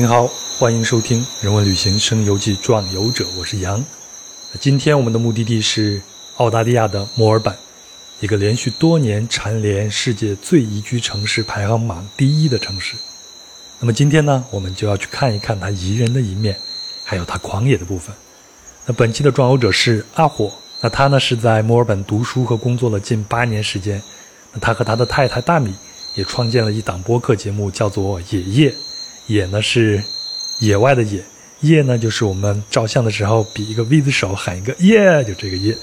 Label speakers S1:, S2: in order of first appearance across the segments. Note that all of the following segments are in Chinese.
S1: 您好，欢迎收听《人文旅行声游记·壮游者》，我是杨。今天我们的目的地是澳大利亚的墨尔本，一个连续多年蝉联世界最宜居城市排行榜第一的城市。那么今天呢，我们就要去看一看它宜人的一面，还有它狂野的部分。那本期的壮游者是阿火，那他呢是在墨尔本读书和工作了近八年时间。那他和他的太太大米也创建了一档播客节目，叫做《野夜》。野呢是野外的野，夜呢就是我们照相的时候比一个 V 字手喊一个耶，就这个耶。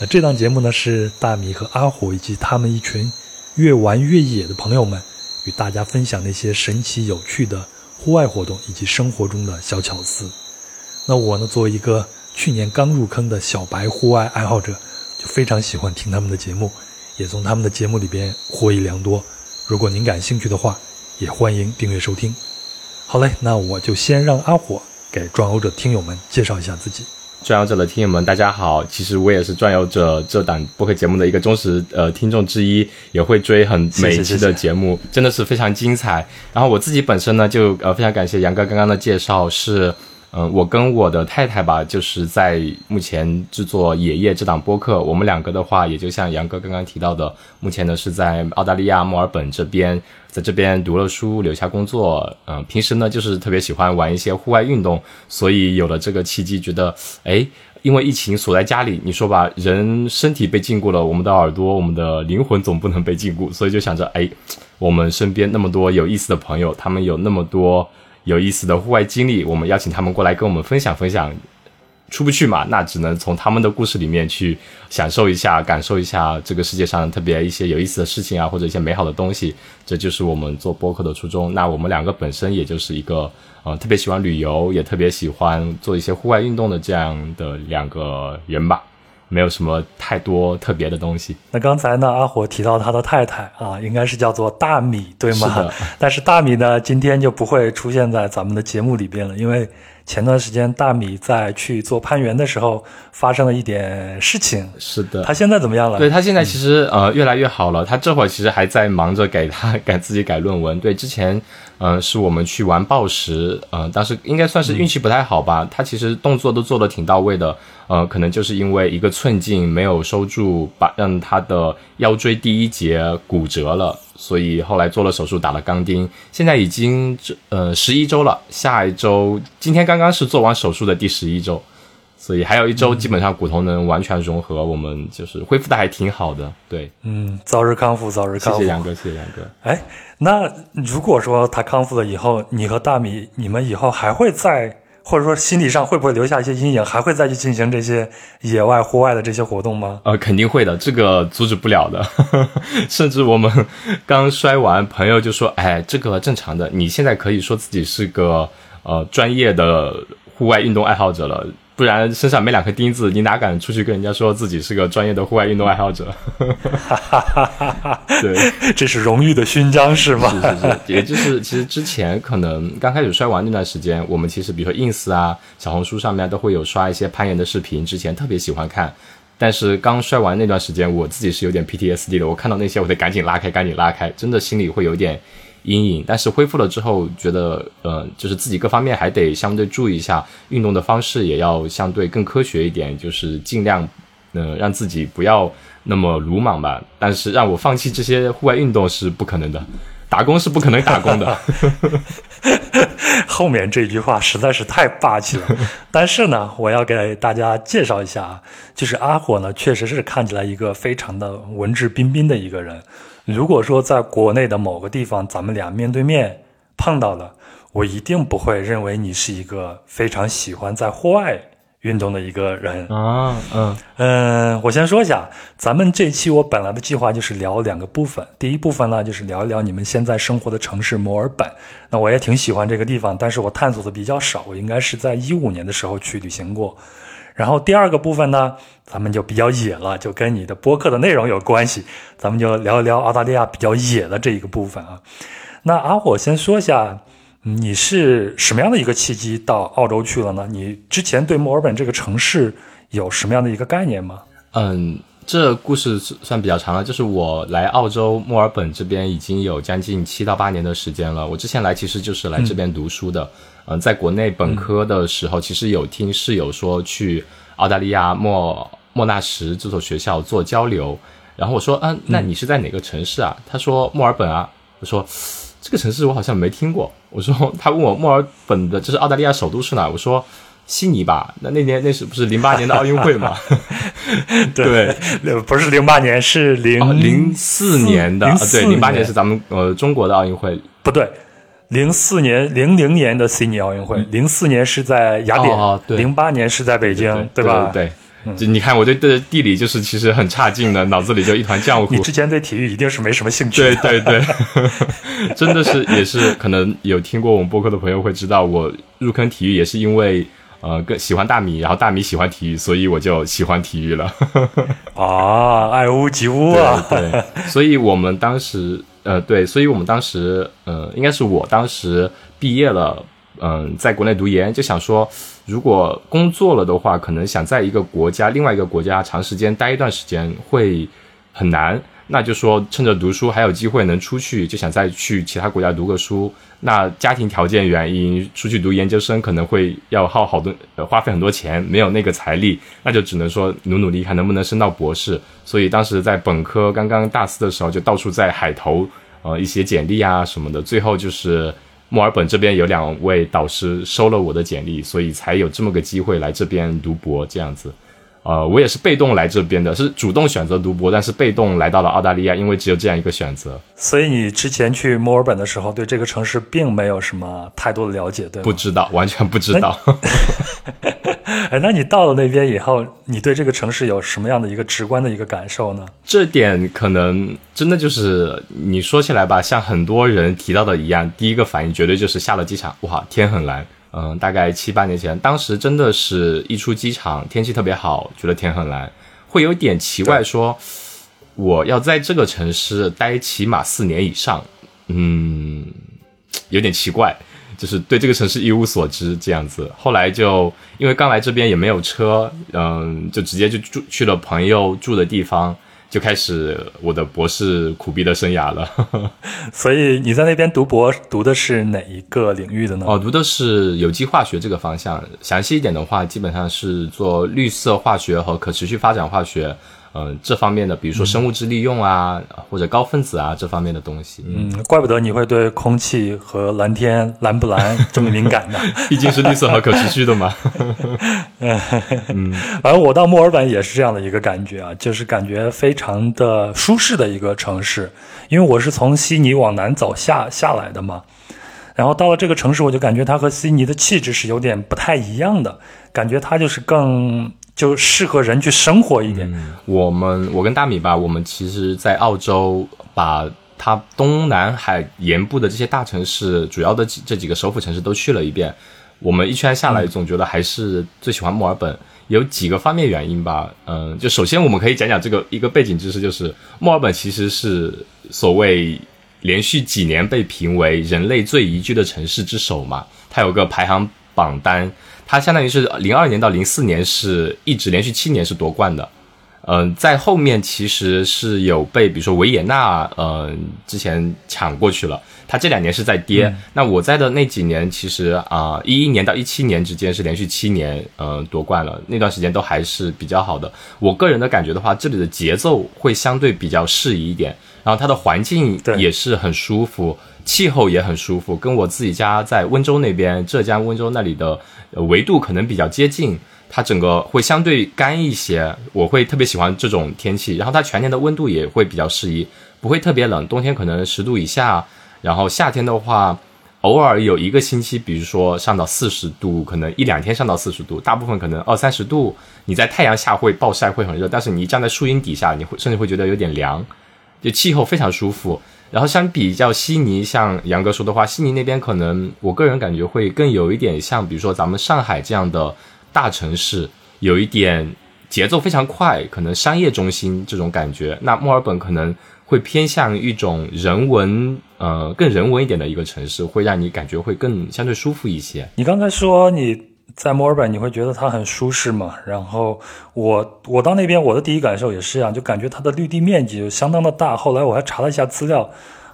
S1: 那这档节目呢是大米和阿虎以及他们一群越玩越野的朋友们与大家分享那些神奇有趣的户外活动以及生活中的小巧思。那我呢作为一个去年刚入坑的小白户外爱好者，就非常喜欢听他们的节目，也从他们的节目里边获益良多。如果您感兴趣的话，也欢迎订阅收听。好嘞，那我就先让阿火给转游者听友们介绍一下自己。
S2: 转游者的听友们，大家好，其实我也是转游者这档播客节目的一个忠实呃听众之一，也会追很每一期的节目，真的是非常精彩。然后我自己本身呢，就呃非常感谢杨哥刚刚的介绍是。嗯，我跟我的太太吧，就是在目前制作《爷爷》这档播客。我们两个的话，也就像杨哥刚刚提到的，目前呢是在澳大利亚墨尔本这边，在这边读了书，留下工作。嗯，平时呢就是特别喜欢玩一些户外运动，所以有了这个契机，觉得哎，因为疫情锁在家里，你说吧，人身体被禁锢了，我们的耳朵、我们的灵魂总不能被禁锢，所以就想着，哎，我们身边那么多有意思的朋友，他们有那么多。有意思的户外经历，我们邀请他们过来跟我们分享分享。出不去嘛，那只能从他们的故事里面去享受一下、感受一下这个世界上特别一些有意思的事情啊，或者一些美好的东西。这就是我们做播客的初衷。那我们两个本身也就是一个呃特别喜欢旅游，也特别喜欢做一些户外运动的这样的两个人吧。没有什么太多特别的东西。
S1: 那刚才呢，阿火提到他的太太啊，应该是叫做大米，对吗？
S2: 是的。
S1: 但是大米呢，今天就不会出现在咱们的节目里边了，因为前段时间大米在去做攀援的时候发生了一点事情。
S2: 是的。
S1: 他现在怎么样了？
S2: 对他现在其实呃越来越好了。他这会儿其实还在忙着给他 改自己改论文。对，之前。嗯，是我们去玩暴食，呃，当时应该算是运气不太好吧。他其实动作都做的挺到位的，呃，可能就是因为一个寸劲没有收住，把让他的腰椎第一节骨折了，所以后来做了手术，打了钢钉，现在已经呃十一周了，下一周今天刚刚是做完手术的第十一周。所以还有一周，基本上骨头能完全融合，我们就是恢复的还挺好的。对，
S1: 嗯，早日康复，早日康复。
S2: 谢谢杨哥，谢谢杨哥。
S1: 哎，那如果说他康复了以后，你和大米，你们以后还会再，或者说心理上会不会留下一些阴影，还会再去进行这些野外、户外的这些活动吗？
S2: 呃，肯定会的，这个阻止不了的。甚至我们刚摔完，朋友就说：“哎，这个正常的，你现在可以说自己是个呃专业的户外运动爱好者了。”不然身上没两颗钉子，你哪敢出去跟人家说自己是个专业的户外运动爱好者？对，
S1: 这是荣誉的勋章是吗？
S2: 是是是，也就是其实之前可能刚开始摔完那段时间，我们其实比如说 ins 啊、小红书上面都会有刷一些攀岩的视频，之前特别喜欢看。但是刚摔完那段时间，我自己是有点 PTSD 的，我看到那些我得赶紧拉开，赶紧拉开，真的心里会有点。阴影，但是恢复了之后，觉得呃，就是自己各方面还得相对注意一下，运动的方式也要相对更科学一点，就是尽量，呃，让自己不要那么鲁莽吧。但是让我放弃这些户外运动是不可能的，打工是不可能打工的。
S1: 后面这句话实在是太霸气了。但是呢，我要给大家介绍一下啊，就是阿火呢，确实是看起来一个非常的文质彬彬的一个人。如果说在国内的某个地方，咱们俩面对面碰到了，我一定不会认为你是一个非常喜欢在户外运动的一个人
S2: 啊。嗯
S1: 嗯，我先说一下，咱们这期我本来的计划就是聊两个部分。第一部分呢，就是聊一聊你们现在生活的城市墨尔本。那我也挺喜欢这个地方，但是我探索的比较少。我应该是在一五年的时候去旅行过。然后第二个部分呢，咱们就比较野了，就跟你的播客的内容有关系。咱们就聊一聊澳大利亚比较野的这一个部分啊。那阿火先说一下，你是什么样的一个契机到澳洲去了呢？你之前对墨尔本这个城市有什么样的一个概念吗？
S2: 嗯。这故事算比较长了，就是我来澳洲墨尔本这边已经有将近七到八年的时间了。我之前来其实就是来这边读书的，在国内本科的时候，其实有听室友说去澳大利亚莫莫纳什这所学校做交流，然后我说，嗯，那你是在哪个城市啊？他说墨尔本啊。我说这个城市我好像没听过。我说他问我墨尔本的，就是澳大利亚首都是哪？我说。悉尼吧，那那年那是不是零八年的奥运会嘛？
S1: 对，不是零八年，是零
S2: 零四年的。对，零八年是咱们呃中国的奥运会。
S1: 不对，零四年零零年的悉尼奥运会，零四年是在雅典，零八年是在北京，
S2: 对
S1: 吧？
S2: 对，就你看，我对对地理就是其实很差劲的，脑子里就一团浆糊。
S1: 你之前对体育一定是没什么兴趣。
S2: 对对对，真的是也是可能有听过我们播客的朋友会知道，我入坑体育也是因为。呃，更喜欢大米，然后大米喜欢体育，所以我就喜欢体育了。
S1: 啊，爱屋及乌
S2: 啊！对，所以我们当时，呃，对，所以我们当时，呃，应该是我当时毕业了，嗯，在国内读研，就想说，如果工作了的话，可能想在一个国家，另外一个国家长时间待一段时间会很难。那就说趁着读书还有机会能出去，就想再去其他国家读个书。那家庭条件原因，出去读研究生可能会要耗好多，花费很多钱，没有那个财力，那就只能说努努力，看能不能升到博士。所以当时在本科刚刚大四的时候，就到处在海投，呃，一些简历啊什么的。最后就是墨尔本这边有两位导师收了我的简历，所以才有这么个机会来这边读博这样子。呃，我也是被动来这边的，是主动选择读博，但是被动来到了澳大利亚，因为只有这样一个选择。
S1: 所以你之前去墨尔本的时候，对这个城市并没有什么太多的了解，对吗？
S2: 不知道，完全不知道。
S1: 哎，那你到了那边以后，你对这个城市有什么样的一个直观的一个感受呢？
S2: 这点可能真的就是你说起来吧，像很多人提到的一样，第一个反应绝对就是下了机场，哇，天很蓝。嗯，大概七八年前，当时真的是一出机场，天气特别好，觉得天很蓝，会有点奇怪，说我要在这个城市待起码四年以上，嗯，有点奇怪，就是对这个城市一无所知这样子。后来就因为刚来这边也没有车，嗯，就直接就住去了朋友住的地方。就开始我的博士苦逼的生涯了，
S1: 所以你在那边读博读的是哪一个领域的呢？
S2: 哦，读的是有机化学这个方向，详细一点的话，基本上是做绿色化学和可持续发展化学。嗯，这方面的，比如说生物质利用啊，或者高分子啊，这方面的东西。
S1: 嗯，怪不得你会对空气和蓝天蓝不蓝 这么敏感呢？
S2: 毕竟是绿色和可持续的嘛。
S1: 嗯，反正我到墨尔本也是这样的一个感觉啊，就是感觉非常的舒适的一个城市。因为我是从悉尼往南走下下来的嘛，然后到了这个城市，我就感觉它和悉尼的气质是有点不太一样的，感觉它就是更。就适合人去生活一点。
S2: 我们我跟大米吧，我们其实，在澳洲把它东南海沿部的这些大城市，主要的这几个首府城市都去了一遍。我们一圈下来，总觉得还是最喜欢墨尔本。有几个方面原因吧。嗯，就首先我们可以讲讲这个一个背景知识，就是墨尔本其实是所谓连续几年被评为人类最宜居的城市之首嘛。它有个排行榜单。他相当于是零二年到零四年是一直连续七年是夺冠的，嗯，在后面其实是有被比如说维也纳，呃，之前抢过去了。它这两年是在跌。那我在的那几年，其实啊，一一年到一七年之间是连续七年，呃，夺冠了。那段时间都还是比较好的。我个人的感觉的话，这里的节奏会相对比较适宜一点，然后它的环境也是很舒服。气候也很舒服，跟我自己家在温州那边，浙江温州那里的维度可能比较接近，它整个会相对干一些，我会特别喜欢这种天气。然后它全年的温度也会比较适宜，不会特别冷，冬天可能十度以下，然后夏天的话，偶尔有一个星期，比如说上到四十度，可能一两天上到四十度，大部分可能二三十度。你在太阳下会暴晒，会很热，但是你站在树荫底下，你会甚至会觉得有点凉，就气候非常舒服。然后相比较悉尼，像杨哥说的话，悉尼那边可能我个人感觉会更有一点像，比如说咱们上海这样的大城市，有一点节奏非常快，可能商业中心这种感觉。那墨尔本可能会偏向一种人文，呃，更人文一点的一个城市，会让你感觉会更相对舒服一些。
S1: 你刚才说你。在墨尔本你会觉得它很舒适嘛？然后我我到那边我的第一感受也是这样，就感觉它的绿地面积相当的大。后来我还查了一下资料，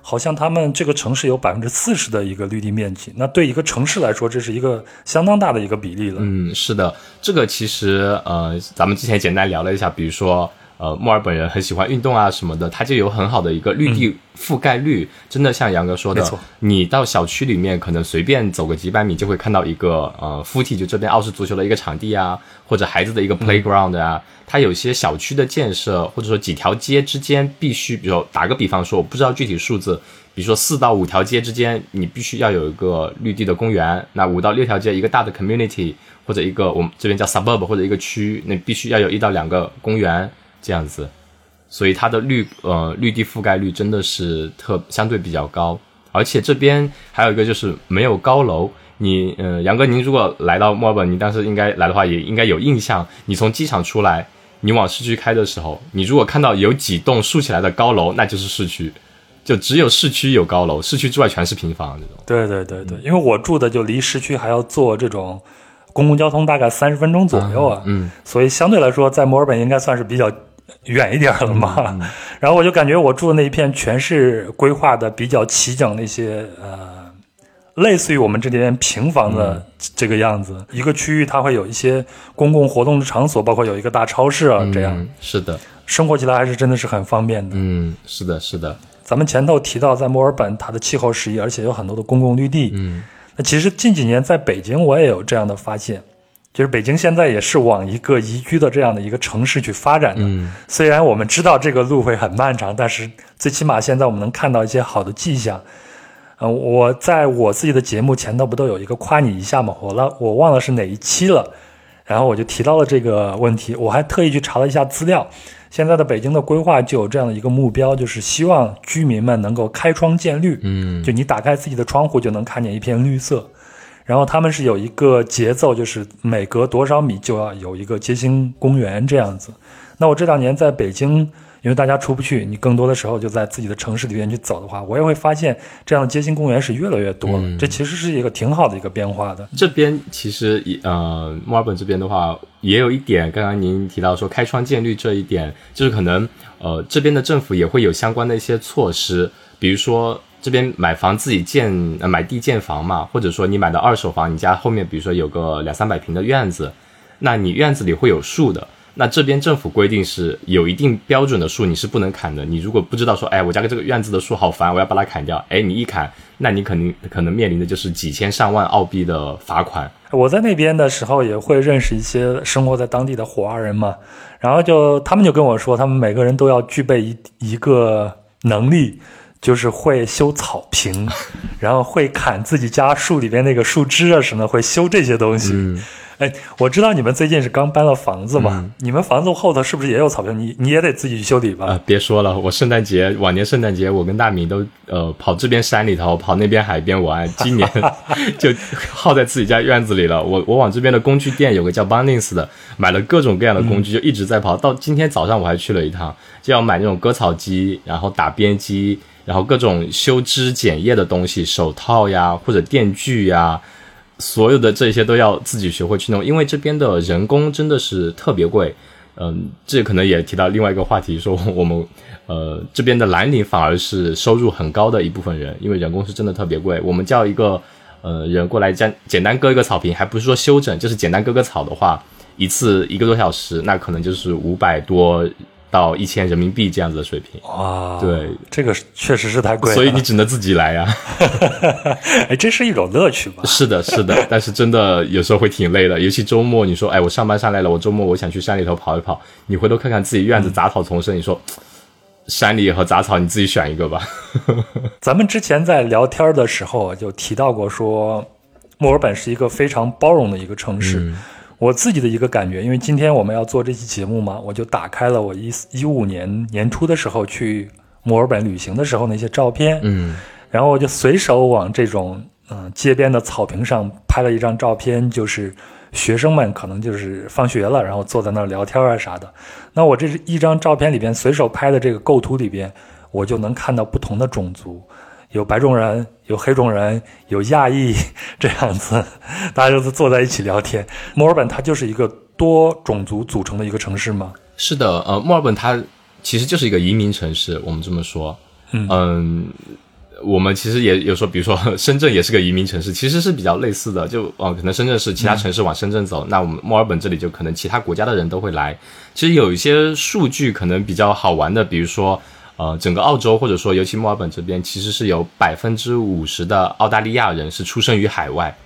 S1: 好像他们这个城市有百分之四十的一个绿地面积。那对一个城市来说，这是一个相当大的一个比例了。
S2: 嗯，是的，这个其实呃，咱们之前简单聊了一下，比如说。呃，墨尔本人很喜欢运动啊什么的，它就有很好的一个绿地覆盖率，真的像杨哥说的，你到小区里面可能随便走个几百米就会看到一个呃附体，就这边澳式足球的一个场地啊，或者孩子的一个 playground 啊。它有些小区的建设或者说几条街之间必须，比如打个比方说，我不知道具体数字，比如说四到五条街之间你必须要有一个绿地的公园，那五到六条街一个大的 community 或者一个我们这边叫 suburb 或者一个区，那必须要有一到两个公园。这样子，所以它的绿呃绿地覆盖率真的是特相对比较高，而且这边还有一个就是没有高楼。你呃杨哥，您如果来到墨尔本，您当时应该来的话，也应该有印象。你从机场出来，你往市区开的时候，你如果看到有几栋竖起来的高楼，那就是市区，就只有市区有高楼，市区之外全是平房这种。
S1: 对对对对，因为我住的就离市区还要坐这种公共交通大概三十分钟左右啊，
S2: 嗯，
S1: 所以相对来说，在墨尔本应该算是比较。远一点了嘛，然后我就感觉我住的那一片全是规划的比较齐整，那些呃，类似于我们这边平房的这个样子。一个区域它会有一些公共活动的场所，包括有一个大超市啊，这样
S2: 是的，
S1: 生活起来还是真的是很方便的。
S2: 嗯，是的，是的。
S1: 咱们前头提到在墨尔本，它的气候适宜，而且有很多的公共绿地。
S2: 嗯，
S1: 那其实近几年在北京我也有这样的发现。就是北京现在也是往一个宜居的这样的一个城市去发展的。
S2: 嗯，
S1: 虽然我们知道这个路会很漫长，但是最起码现在我们能看到一些好的迹象。嗯，我在我自己的节目前头不都有一个夸你一下吗？我了，我忘了是哪一期了。然后我就提到了这个问题，我还特意去查了一下资料。现在的北京的规划就有这样的一个目标，就是希望居民们能够开窗见绿。
S2: 嗯，
S1: 就你打开自己的窗户就能看见一片绿色。然后他们是有一个节奏，就是每隔多少米就要有一个街心公园这样子。那我这两年在北京，因为大家出不去，你更多的时候就在自己的城市里面去走的话，我也会发现这样的街心公园是越来越多了。这其实是一个挺好的一个变化的。
S2: 这边其实呃，墨尔本这边的话，也有一点，刚刚您提到说开窗见绿这一点，就是可能呃这边的政府也会有相关的一些措施，比如说。这边买房自己建，呃，买地建房嘛，或者说你买的二手房，你家后面比如说有个两三百平的院子，那你院子里会有树的，那这边政府规定是有一定标准的树你是不能砍的。你如果不知道说，哎，我家的这个院子的树好烦，我要把它砍掉，哎，你一砍，那你肯定可能面临的就是几千上万澳币的罚款。
S1: 我在那边的时候也会认识一些生活在当地的华人嘛，然后就他们就跟我说，他们每个人都要具备一一个能力。就是会修草坪，然后会砍自己家树里边那个树枝啊什么，会修这些东西。哎，我知道你们最近是刚搬了房子嘛？你们房子后头是不是也有草坪？你你也得自己去修理吧？
S2: 啊，别说了，我圣诞节往年圣诞节，我跟大米都呃跑这边山里头，跑那边海边玩。今年 就耗在自己家院子里了。我我往这边的工具店有个叫 Bunnings 的，买了各种各样的工具，就一直在跑。到今天早上我还去了一趟，就要买那种割草机，然后打边机。然后各种修枝剪叶的东西，手套呀，或者电锯呀，所有的这些都要自己学会去弄，因为这边的人工真的是特别贵。嗯，这可能也提到另外一个话题，说我们呃这边的蓝领反而是收入很高的一部分人，因为人工是真的特别贵。我们叫一个呃人过来简简单割一个草坪，还不是说修整，就是简单割割草的话，一次一个多小时，那可能就是五百多。到一千人民币这样子的水平
S1: 哇，
S2: 对，
S1: 这个确实是太贵，
S2: 所以你只能自己来呀。
S1: 哎，这是一种乐趣吧？
S2: 是的，是的，但是真的有时候会挺累的，尤其周末。你说，哎，我上班上来了，我周末我想去山里头跑一跑。你回头看看自己院子杂草丛生，你说山里和杂草，你自己选一个吧。
S1: 咱们之前在聊天的时候就提到过，说墨尔本是一个非常包容的一个城市。我自己的一个感觉，因为今天我们要做这期节目嘛，我就打开了我一一五年年初的时候去墨尔本旅行的时候那些照片，
S2: 嗯，
S1: 然后我就随手往这种嗯街边的草坪上拍了一张照片，就是学生们可能就是放学了，然后坐在那儿聊天啊啥的。那我这是一张照片里边随手拍的这个构图里边，我就能看到不同的种族。有白种人，有黑种人，有亚裔这样子，大家就是坐在一起聊天。墨尔本它就是一个多种族组成的一个城市吗？
S2: 是的，呃，墨尔本它其实就是一个移民城市，我们这么说，嗯。我们其实也有说，比如说深圳也是个移民城市，其实是比较类似的。就哦，可能深圳是其他城市往深圳走，那我们墨尔本这里就可能其他国家的人都会来。其实有一些数据可能比较好玩的，比如说呃，整个澳洲或者说尤其墨尔本这边，其实是有百分之五十的澳大利亚人是出生于海外。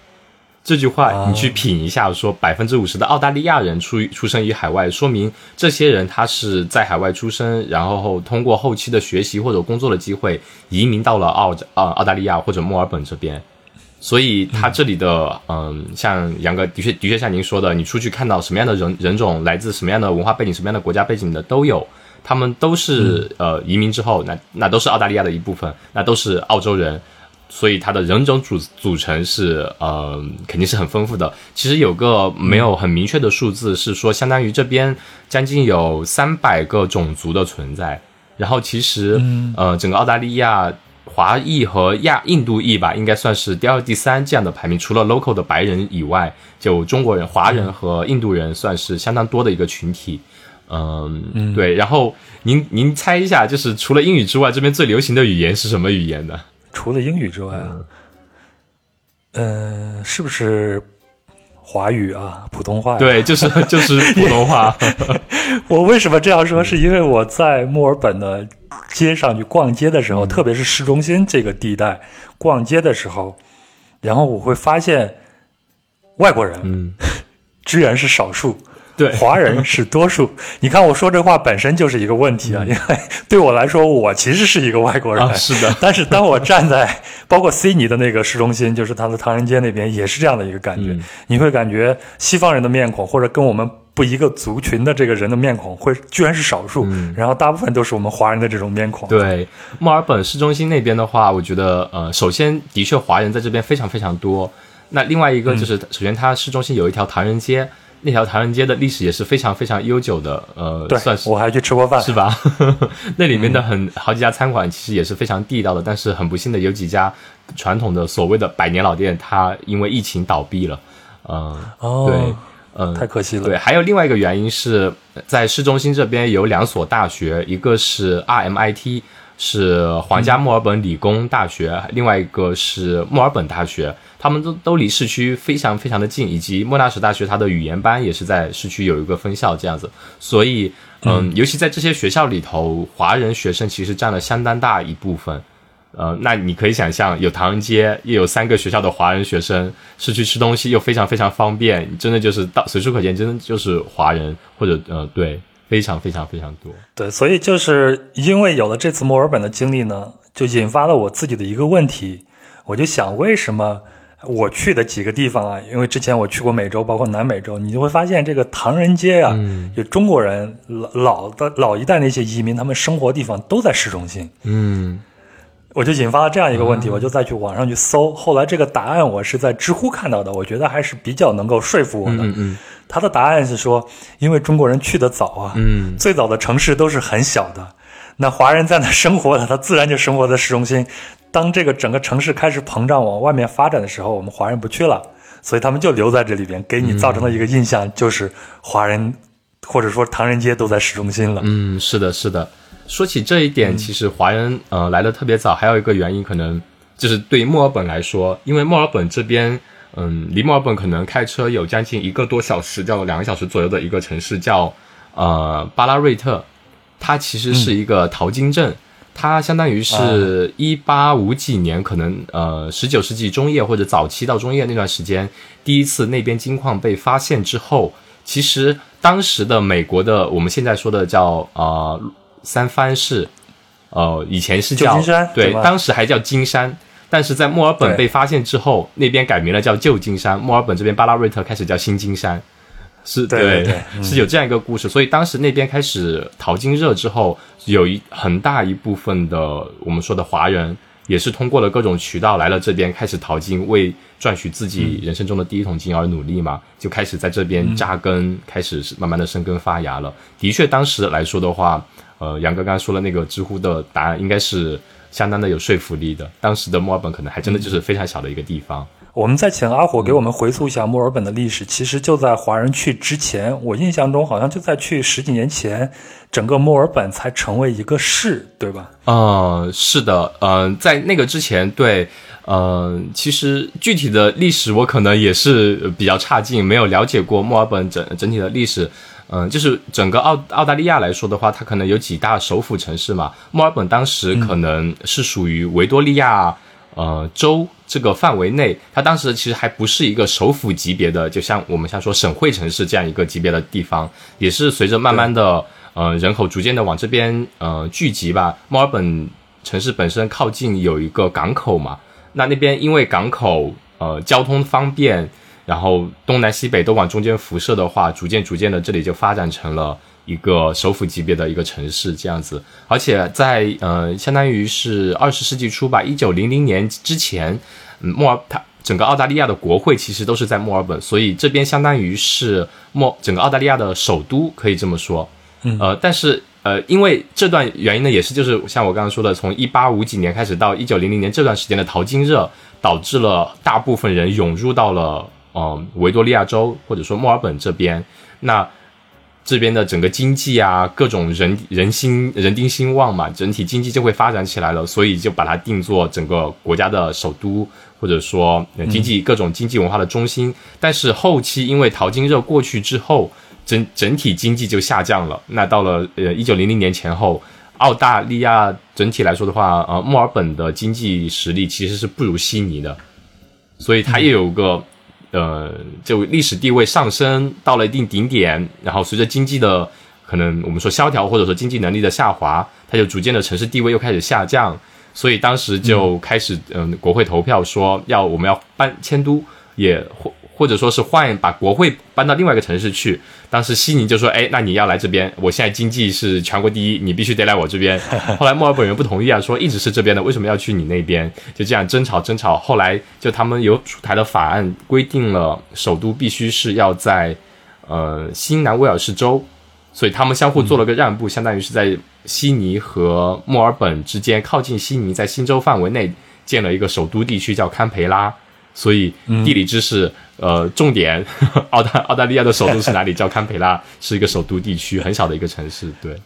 S2: 这句话你去品一下，说百分之五十的澳大利亚人出出生于海外，说明这些人他是在海外出生，然后通过后期的学习或者工作的机会移民到了澳啊澳大利亚或者墨尔本这边，所以他这里的嗯，像杨哥的确的确像您说的，你出去看到什么样的人人种，来自什么样的文化背景，什么样的国家背景的都有，他们都是呃移民之后，那那都是澳大利亚的一部分，那都是澳洲人。所以它的人种组组成是呃肯定是很丰富的。其实有个没有很明确的数字，是说相当于这边将近有三百个种族的存在。然后其实呃整个澳大利亚华裔和亚印度裔吧，应该算是第二、第三这样的排名。除了 local 的白人以外，就中国人、华人和印度人算是相当多的一个群体。嗯，对。然后您您猜一下，就是除了英语之外，这边最流行的语言是什么语言呢？
S1: 除了英语之外啊，嗯，是不是华语啊？普通话？
S2: 对，就是 就是普通话。
S1: 我为什么这样说？是因为我在墨尔本的街上去逛街的时候，特别是市中心这个地带逛街的时候，然后我会发现外国人，嗯，居然是少数。
S2: 对，
S1: 华人是多数。你看我说这话本身就是一个问题啊，因为 对我来说，我其实是一个外国人。
S2: 是的。
S1: 但是当我站在包括悉尼的那个市中心，就是它的唐人街那边，也是这样的一个感觉。你会感觉西方人的面孔，或者跟我们不一个族群的这个人的面孔，会居然是少数。然后大部分都是我们华人的这种面孔。
S2: 对，墨尔本市中心那边的话，我觉得呃，首先的确华人在这边非常非常多。那另外一个就是，首先它市中心有一条唐人街。那条唐人街的历史也是非常非常悠久的，呃，算是
S1: 我还去吃过饭，
S2: 是吧？那里面的很好几家餐馆其实也是非常地道的，但是很不幸的有几家传统的所谓的百年老店，它因为疫情倒闭了，嗯，对，嗯，
S1: 太可惜了。
S2: 对，还有另外一个原因是在市中心这边有两所大学，一个是 RMIT。是皇家墨尔本理工大学，另外一个是墨尔本大学，他们都都离市区非常非常的近，以及莫纳什大学它的语言班也是在市区有一个分校这样子，所以嗯，尤其在这些学校里头，华人学生其实占了相当大一部分，呃，那你可以想象，有唐人街，又有三个学校的华人学生，市区吃东西又非常非常方便，真的就是到随处可见，真的就是华人或者呃对。非常非常非常多，
S1: 对，所以就是因为有了这次墨尔本的经历呢，就引发了我自己的一个问题，我就想为什么我去的几个地方啊，因为之前我去过美洲，包括南美洲，你就会发现这个唐人街啊，有中国人老老的老一代那些移民，他们生活地方都在市中心，
S2: 嗯。
S1: 我就引发了这样一个问题，我就再去网上去搜，后来这个答案我是在知乎看到的，我觉得还是比较能够说服我的。
S2: 嗯嗯，
S1: 他的答案是说，因为中国人去的早啊，
S2: 嗯，
S1: 最早的城市都是很小的，那华人在那生活的，他自然就生活在市中心。当这个整个城市开始膨胀往外面发展的时候，我们华人不去了，所以他们就留在这里边，给你造成的一个印象就是华人或者说唐人街都在市中心了。
S2: 嗯，是的，是的。说起这一点，其实华人呃来的特别早，还有一个原因可能就是对墨尔本来说，因为墨尔本这边嗯离墨尔本可能开车有将近一个多小时，叫两个小时左右的一个城市叫呃巴拉瑞特，它其实是一个淘金镇，它相当于是一八五几年，可能呃十九世纪中叶或者早期到中叶那段时间，第一次那边金矿被发现之后，其实当时的美国的我们现在说的叫啊。三藩市，呃，以前是叫对，当时还叫金山，但是在墨尔本被发现之后，那边改名了叫旧金山。墨尔本这边巴拉瑞特开始叫新金山，是
S1: 对，
S2: 是有这样一个故事。所以当时那边开始淘金热之后，有一很大一部分的我们说的华人，也是通过了各种渠道来了这边开始淘金，为赚取自己人生中的第一桶金而努力嘛，就开始在这边扎根，开始慢慢的生根发芽了。的确，当时来说的话。呃，杨哥刚才说的那个知乎的答案，应该是相当的有说服力的。当时的墨尔本可能还真的就是非常小的一个地方。
S1: 我们再请阿火给我们回溯一下墨尔本的历史。其实就在华人去之前，我印象中好像就在去十几年前，整个墨尔本才成为一个市，对吧？
S2: 呃，是的，嗯，在那个之前，对，嗯，其实具体的历史我可能也是比较差劲，没有了解过墨尔本整整体的历史。嗯，就是整个澳澳大利亚来说的话，它可能有几大首府城市嘛。墨尔本当时可能是属于维多利亚呃州这个范围内，它当时其实还不是一个首府级别的，就像我们像说省会城市这样一个级别的地方，也是随着慢慢的呃人口逐渐的往这边呃聚集吧。墨尔本城市本身靠近有一个港口嘛，那那边因为港口呃交通方便。然后东南西北都往中间辐射的话，逐渐逐渐的，这里就发展成了一个首府级别的一个城市这样子。而且在呃，相当于是二十世纪初吧，一九零零年之前，嗯，墨尔它整个澳大利亚的国会其实都是在墨尔本，所以这边相当于是墨整个澳大利亚的首都，可以这么说。呃，但是呃，因为这段原因呢，也是就是像我刚刚说的，从一八五几年开始到一九零零年这段时间的淘金热，导致了大部分人涌入到了。嗯，维多利亚州或者说墨尔本这边，那这边的整个经济啊，各种人人心人丁兴旺嘛，整体经济就会发展起来了，所以就把它定做整个国家的首都，或者说经济各种经济文化的中心。但是后期因为淘金热过去之后，整整体经济就下降了。那到了呃一九零零年前后，澳大利亚整体来说的话，呃，墨尔本的经济实力其实是不如悉尼的，所以它也有个。呃，就历史地位上升到了一定顶点，然后随着经济的可能我们说萧条或者说经济能力的下滑，它就逐渐的城市地位又开始下降，所以当时就开始嗯国会投票说要我们要搬迁都也或。者说是换把国会搬到另外一个城市去，当时悉尼就说：“哎，那你要来这边，我现在经济是全国第一，你必须得来我这边。”后来墨尔本人不同意啊，说一直是这边的，为什么要去你那边？就这样争吵争吵，后来就他们有出台的法案规定了，首都必须是要在呃新南威尔士州，所以他们相互做了个让步，相当于是在悉尼和墨尔本之间靠近悉尼，在新州范围内建了一个首都地区，叫堪培拉。所以地理知识，呃，重点，澳大澳大利亚的首都是哪里？叫堪培拉，是一个首都地区，很小的一个城市。对，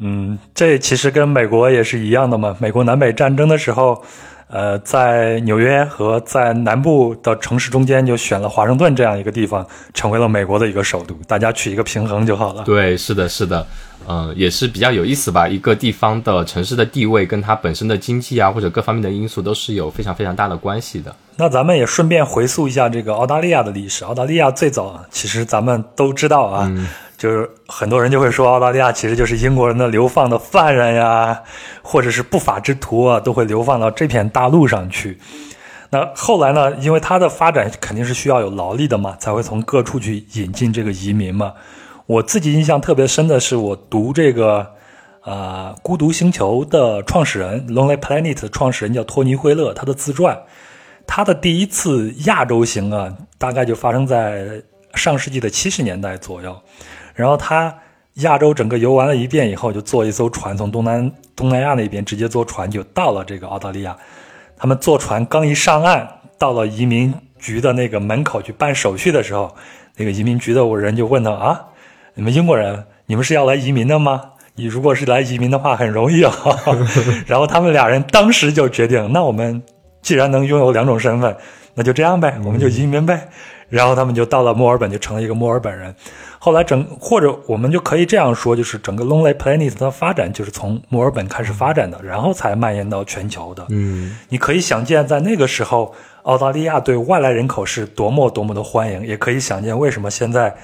S1: 嗯，这其实跟美国也是一样的嘛。美国南北战争的时候，呃，在纽约和在南部的城市中间就选了华盛顿这样一个地方，成为了美国的一个首都。大家取一个平衡就好了。
S2: 对，是的，是的。嗯，也是比较有意思吧。一个地方的城市的地位，跟它本身的经济啊，或者各方面的因素，都是有非常非常大的关系的。
S1: 那咱们也顺便回溯一下这个澳大利亚的历史。澳大利亚最早，其实咱们都知道啊，就是很多人就会说，澳大利亚其实就是英国人的流放的犯人呀，或者是不法之徒啊，都会流放到这片大陆上去。那后来呢，因为它的发展肯定是需要有劳力的嘛，才会从各处去引进这个移民嘛。我自己印象特别深的是，我读这个，呃，《孤独星球》的创始人《Lonely Planet》的创始人叫托尼·惠勒，他的自传，他的第一次亚洲行啊，大概就发生在上世纪的七十年代左右。然后他亚洲整个游完了一遍以后，就坐一艘船从东南东南亚那边直接坐船就到了这个澳大利亚。他们坐船刚一上岸，到了移民局的那个门口去办手续的时候，那个移民局的人就问他啊。你们英国人，你们是要来移民的吗？你如果是来移民的话，很容易啊。然后他们俩人当时就决定，那我们既然能拥有两种身份，那就这样呗，我们就移民呗。然后他们就到了墨尔本，就成了一个墨尔本人。后来整或者我们就可以这样说，就是整个 Lonely Planet 的发展就是从墨尔本开始发展的，然后才蔓延到全球的。
S2: 嗯，
S1: 你可以想见，在那个时候，澳大利亚对外来人口是多么多么的欢迎，也可以想见为什么现在。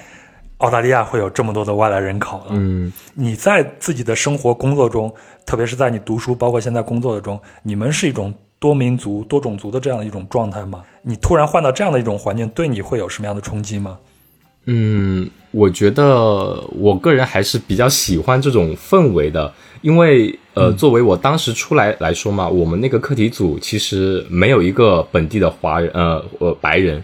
S1: 澳大利亚会有这么多的外来人口了。
S2: 嗯，
S1: 你在自己的生活工作中，特别是在你读书，包括现在工作的中，你们是一种多民族、多种族的这样的一种状态吗？你突然换到这样的一种环境，对你会有什么样的冲击吗？
S2: 嗯，我觉得我个人还是比较喜欢这种氛围的，因为呃，作为我当时出来来说嘛，我们那个课题组其实没有一个本地的华人，呃，呃，白人。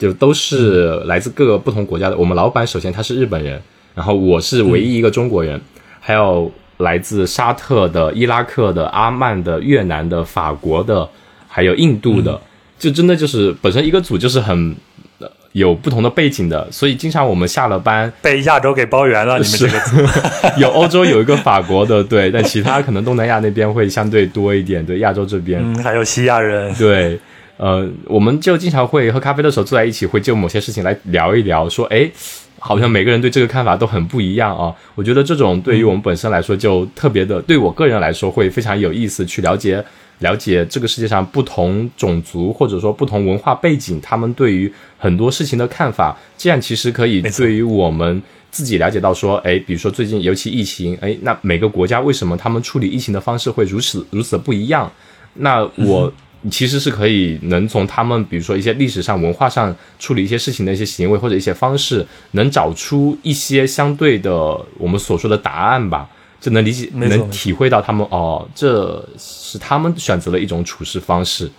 S2: 就都是来自各个不同国家的。我们老板首先他是日本人，然后我是唯一一个中国人，还有来自沙特的、伊拉克的、阿曼的、越南的、法国的，还有印度的，就真的就是本身一个组就是很有不同的背景的，所以经常我们下了班
S1: 被亚洲给包圆了。你们这个组
S2: 有欧洲有一个法国的，对，但其他可能东南亚那边会相对多一点，对，亚洲这边，
S1: 嗯，还有西亚人，
S2: 对。呃，我们就经常会喝咖啡的时候坐在一起，会就某些事情来聊一聊，说，哎，好像每个人对这个看法都很不一样啊。我觉得这种对于我们本身来说就特别的，对我个人来说会非常有意思，去了解了解这个世界上不同种族或者说不同文化背景，他们对于很多事情的看法。这样其实可以对于我们自己了解到说，哎，比如说最近尤其疫情，哎，那每个国家为什么他们处理疫情的方式会如此如此的不一样？那我。其实是可以能从他们，比如说一些历史上、文化上处理一些事情的一些行为或者一些方式，能找出一些相对的我们所说的答案吧，就能理解、能体会到他们哦，这是他们选择的一种处事方式，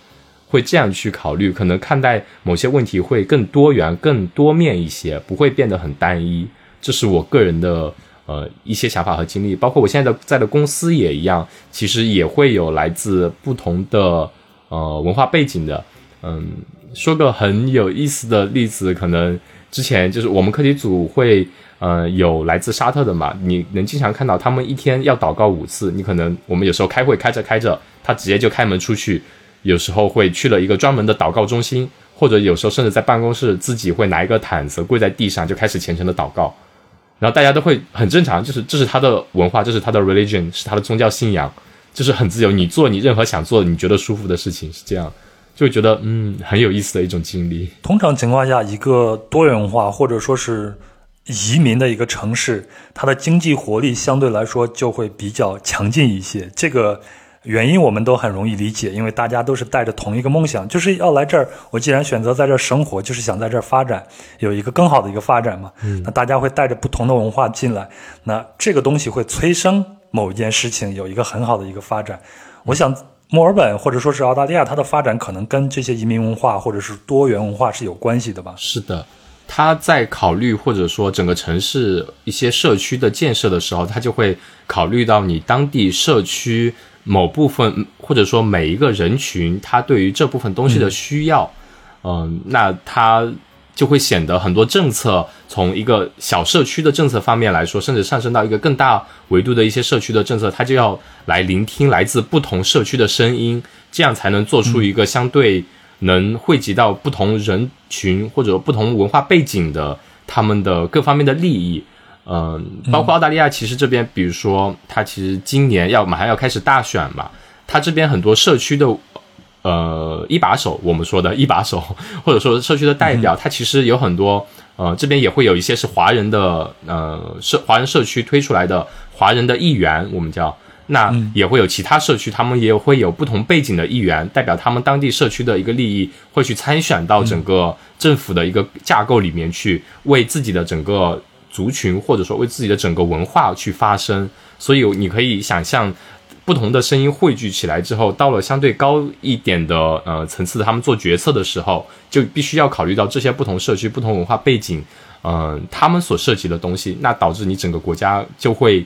S2: 会这样去考虑，可能看待某些问题会更多元、更多面一些，不会变得很单一。这是我个人的呃一些想法和经历，包括我现在的在的公司也一样，其实也会有来自不同的。呃，文化背景的，嗯，说个很有意思的例子，可能之前就是我们课题组会，呃，有来自沙特的嘛，你能经常看到他们一天要祷告五次，你可能我们有时候开会开着开着，他直接就开门出去，有时候会去了一个专门的祷告中心，或者有时候甚至在办公室自己会拿一个毯子跪在地上就开始虔诚的祷告，然后大家都会很正常，就是这是他的文化，这是他的 religion，是他的宗教信仰。就是很自由，你做你任何想做的、你觉得舒服的事情，是这样，就觉得嗯很有意思的一种经历。
S1: 通常情况下，一个多元化或者说是移民的一个城市，它的经济活力相对来说就会比较强劲一些。这个原因我们都很容易理解，因为大家都是带着同一个梦想，就是要来这儿。我既然选择在这儿生活，就是想在这儿发展，有一个更好的一个发展嘛。嗯那大家会带着不同的文化进来，那这个东西会催生。某一件事情有一个很好的一个发展，我想墨尔本或者说是澳大利亚，它的发展可能跟这些移民文化或者是多元文化是有关系的吧？
S2: 是的，他在考虑或者说整个城市一些社区的建设的时候，他就会考虑到你当地社区某部分或者说每一个人群，他对于这部分东西的需要，嗯，那他。就会显得很多政策从一个小社区的政策方面来说，甚至上升到一个更大维度的一些社区的政策，它就要来聆听来自不同社区的声音，这样才能做出一个相对能汇集到不同人群或者不同文化背景的他们的各方面的利益。嗯，包括澳大利亚，其实这边，比如说，它其实今年要马上要开始大选嘛，它这边很多社区的。呃，一把手，我们说的一把手，或者说社区的代表，他其实有很多，呃，这边也会有一些是华人的，呃，社华人社区推出来的华人的议员，我们叫，那也会有其他社区，他们也会有不同背景的议员，代表他们当地社区的一个利益，会去参选到整个政府的一个架构里面去，为自己的整个族群或者说为自己的整个文化去发声，所以你可以想象。不同的声音汇聚起来之后，到了相对高一点的呃层次，他们做决策的时候，就必须要考虑到这些不同社区、不同文化背景，嗯，他们所涉及的东西，那导致你整个国家就会，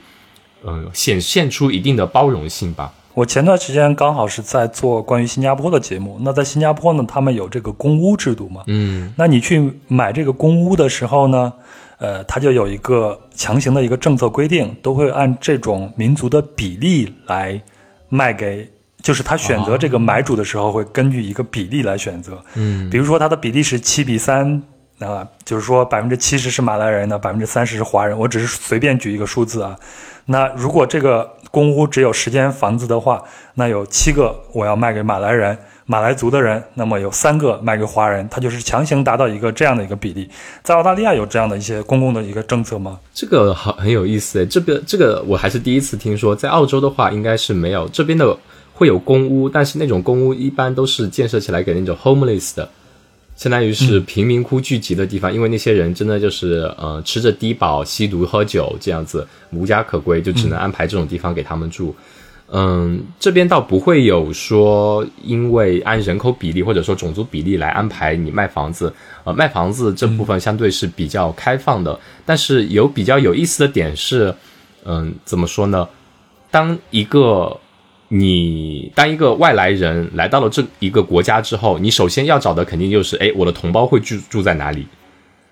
S2: 呃，显现出一定的包容性吧。
S1: 我前段时间刚好是在做关于新加坡的节目，那在新加坡呢，他们有这个公屋制度嘛？
S2: 嗯，
S1: 那你去买这个公屋的时候呢？呃，它就有一个强行的一个政策规定，都会按这种民族的比例来卖给，就是他选择这个买主的时候会根据一个比例来选择。
S2: 嗯，
S1: 比如说它的比例是七比三，啊，就是说百分之七十是马来人的，百分之三十是华人。我只是随便举一个数字啊。那如果这个公屋只有十间房子的话，那有七个我要卖给马来人。马来族的人，那么有三个卖给华人，他就是强行达到一个这样的一个比例。在澳大利亚有这样的一些公共的一个政策吗？
S2: 这个很很有意思诶，这个这个我还是第一次听说。在澳洲的话，应该是没有这边的会有公屋，但是那种公屋一般都是建设起来给那种 homeless 的，相当于是贫民窟聚集的地方，因为那些人真的就是呃吃着低保、吸毒、喝酒这样子，无家可归，就只能安排这种地方给他们住。这边倒不会有说，因为按人口比例或者说种族比例来安排你卖房子。呃，卖房子这部分相对是比较开放的，但是有比较有意思的点是，嗯，怎么说呢？当一个你当一个外来人来到了这一个国家之后，你首先要找的肯定就是，哎，我的同胞会住住在哪里？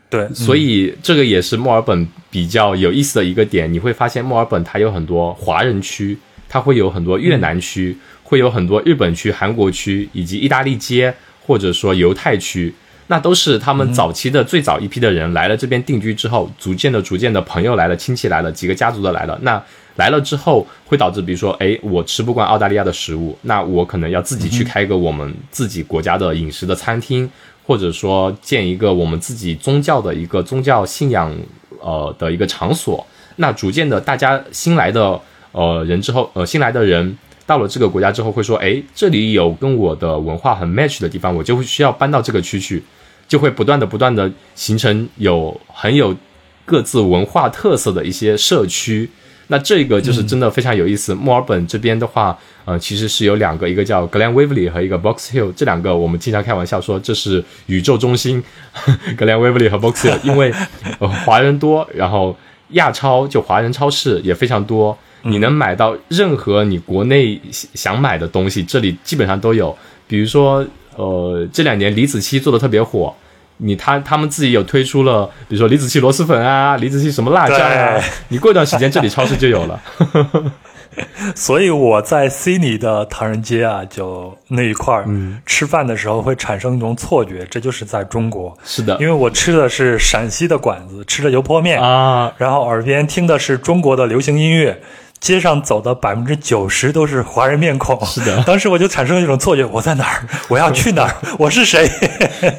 S1: 对，
S2: 所以这个也是墨尔本比较有意思的一个点。你会发现墨尔本它有很多华人区，它会有很多越南区，会有很多日本区、韩国区，以及意大利街或者说犹太区。那都是他们早期的最早一批的人来了这边定居之后，逐渐的、逐渐的朋友来了，亲戚来了，几个家族的来了。那来了之后，会导致比如说，哎，我吃不惯澳大利亚的食物，那我可能要自己去开一个我们自己国家的饮食的餐厅，或者说建一个我们自己宗教的一个宗教信仰呃的一个场所。那逐渐的，大家新来的呃人之后，呃新来的人。到了这个国家之后，会说：“哎，这里有跟我的文化很 match 的地方，我就会需要搬到这个区去，就会不断的、不断的形成有很有各自文化特色的一些社区。那这个就是真的非常有意思。墨尔本这边的话，呃，其实是有两个，一个叫 Glen Waverley 和一个 Box Hill，这两个我们经常开玩笑说这是宇宙中心。Glen Waverley 和 Box Hill，因为呃华人多，然后亚超就华人超市也非常多。”你能买到任何你国内想买的东西，这里基本上都有。比如说，呃，这两年李子柒做的特别火，你他他们自己有推出了，比如说李子柒螺蛳粉啊，李子柒什么辣酱啊，你过一段时间这里超市就有了。
S1: 所以我在悉尼的唐人街啊，就那一块儿吃饭的时候会产生一种错觉，这就是在中国。
S2: 是的，
S1: 因为我吃的是陕西的馆子，吃的油泼面
S2: 啊，
S1: 然后耳边听的是中国的流行音乐。街上走的百分之九十都是华人面孔，
S2: 是的。
S1: 当时我就产生了一种错觉：我在哪儿？我要去哪儿？我是谁？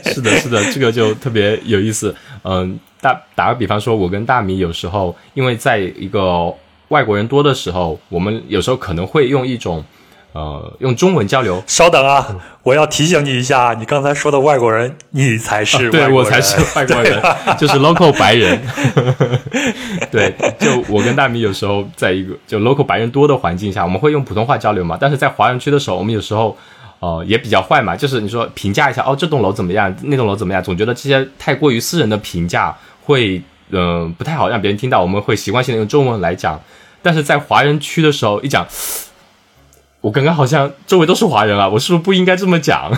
S2: 是的，是的，这个就特别有意思。嗯，打打个比方说，我跟大米有时候，因为在一个外国人多的时候，我们有时候可能会用一种。呃，用中文交流。
S1: 稍等啊，我要提醒你一下，你刚才说的外国人，你才是
S2: 对我才是外国人，就是 local 白人。对，就我跟大米有时候在一个就 local 白人多的环境下，我们会用普通话交流嘛。但是在华人区的时候，我们有时候呃也比较坏嘛，就是你说评价一下哦，这栋楼怎么样，那栋楼怎么样，总觉得这些太过于私人的评价会嗯不太好让别人听到，我们会习惯性的用中文来讲。但是在华人区的时候一讲。我刚刚好像周围都是华人啊，我是不是不应该这么讲？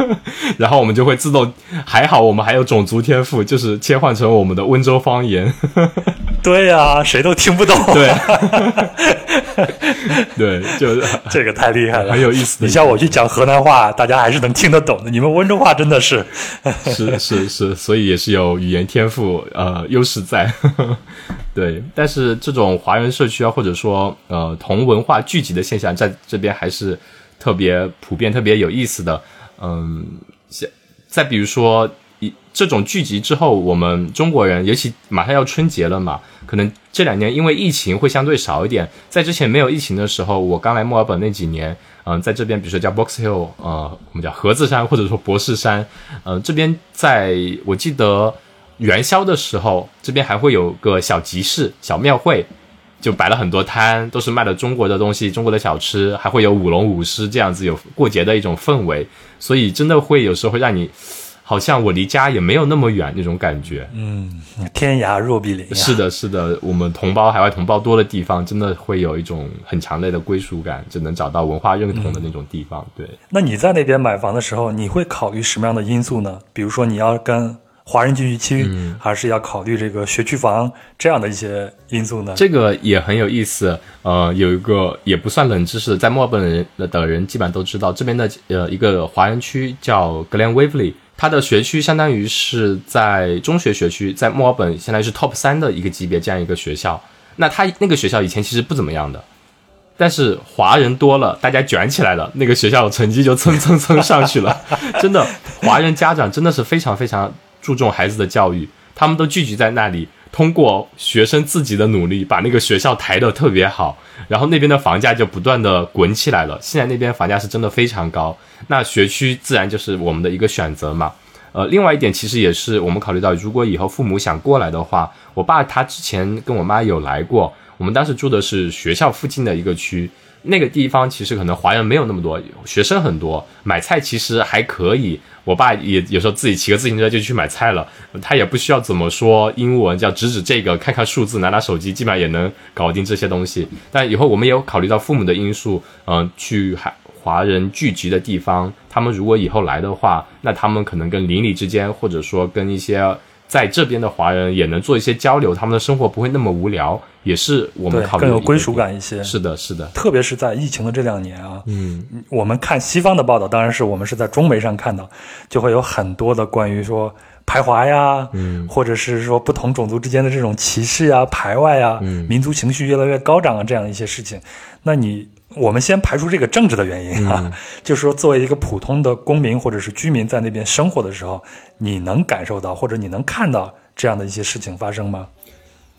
S2: 然后我们就会自动，还好我们还有种族天赋，就是切换成我们的温州方言。
S1: 对呀，谁都听不懂。
S2: 对，对，就
S1: 这个太厉害了，
S2: 很有意思。
S1: 你像我去讲河南话，大家还是能听得懂的。你们温州话真的是，
S2: 是是是，所以也是有语言天赋呃优势在。对，但是这种华人社区啊，或者说呃同文化聚集的现象，在这边还是特别普遍、特别有意思的。嗯，像再比如说，一这种聚集之后，我们中国人，尤其马上要春节了嘛，可能这两年因为疫情会相对少一点。在之前没有疫情的时候，我刚来墨尔本那几年，嗯，在这边，比如说叫 Box Hill，呃，我们叫盒子山，或者说博士山，嗯，这边在我记得。元宵的时候，这边还会有个小集市、小庙会，就摆了很多摊，都是卖的中国的东西、中国的小吃，还会有舞龙舞狮这样子，有过节的一种氛围。所以真的会有时候会让你，好像我离家也没有那么远那种感觉。
S1: 嗯，天涯若比邻。
S2: 是的，是的，我们同胞、海外同胞多的地方，真的会有一种很强烈的归属感，就能找到文化认同的那种地方。对。
S1: 那你在那边买房的时候，你会考虑什么样的因素呢？比如说，你要跟。华人聚居区，还是要考虑这个学区房这样的一些因素呢？
S2: 这个也很有意思。呃，有一个也不算冷知识，在墨尔本人的人基本上都知道，这边的呃一个华人区叫 Glen Waverley，它的学区相当于是在中学学区，在墨尔本相当于是 Top 三的一个级别这样一个学校。那它那个学校以前其实不怎么样的，但是华人多了，大家卷起来了，那个学校成绩就蹭蹭蹭上去了。真的，华人家长真的是非常非常。注重孩子的教育，他们都聚集在那里，通过学生自己的努力，把那个学校抬得特别好，然后那边的房价就不断的滚起来了。现在那边房价是真的非常高，那学区自然就是我们的一个选择嘛。呃，另外一点其实也是我们考虑到，如果以后父母想过来的话，我爸他之前跟我妈有来过，我们当时住的是学校附近的一个区，那个地方其实可能华人没有那么多，学生很多，买菜其实还可以。我爸也有时候自己骑个自行车就去买菜了，他也不需要怎么说英文，叫指指这个，看看数字，拿拿手机，基本上也能搞定这些东西。但以后我们也有考虑到父母的因素，嗯，去海华人聚集的地方，他们如果以后来的话，那他们可能跟邻里之间，或者说跟一些。在这边的华人也能做一些交流，他们的生活不会那么无聊，也是我们考虑
S1: 更有归属感一些。
S2: 是的，是的，
S1: 特别是在疫情的这两年啊，嗯，我们看西方的报道，当然是我们是在中媒上看到，就会有很多的关于说排华呀，嗯，或者是说不同种族之间的这种歧视啊、排外啊，民族情绪越来越高涨啊，这样一些事情，那你。我们先排除这个政治的原因啊，就是说，作为一个普通的公民或者是居民，在那边生活的时候，你能感受到或者你能看到这样的一些事情发生吗？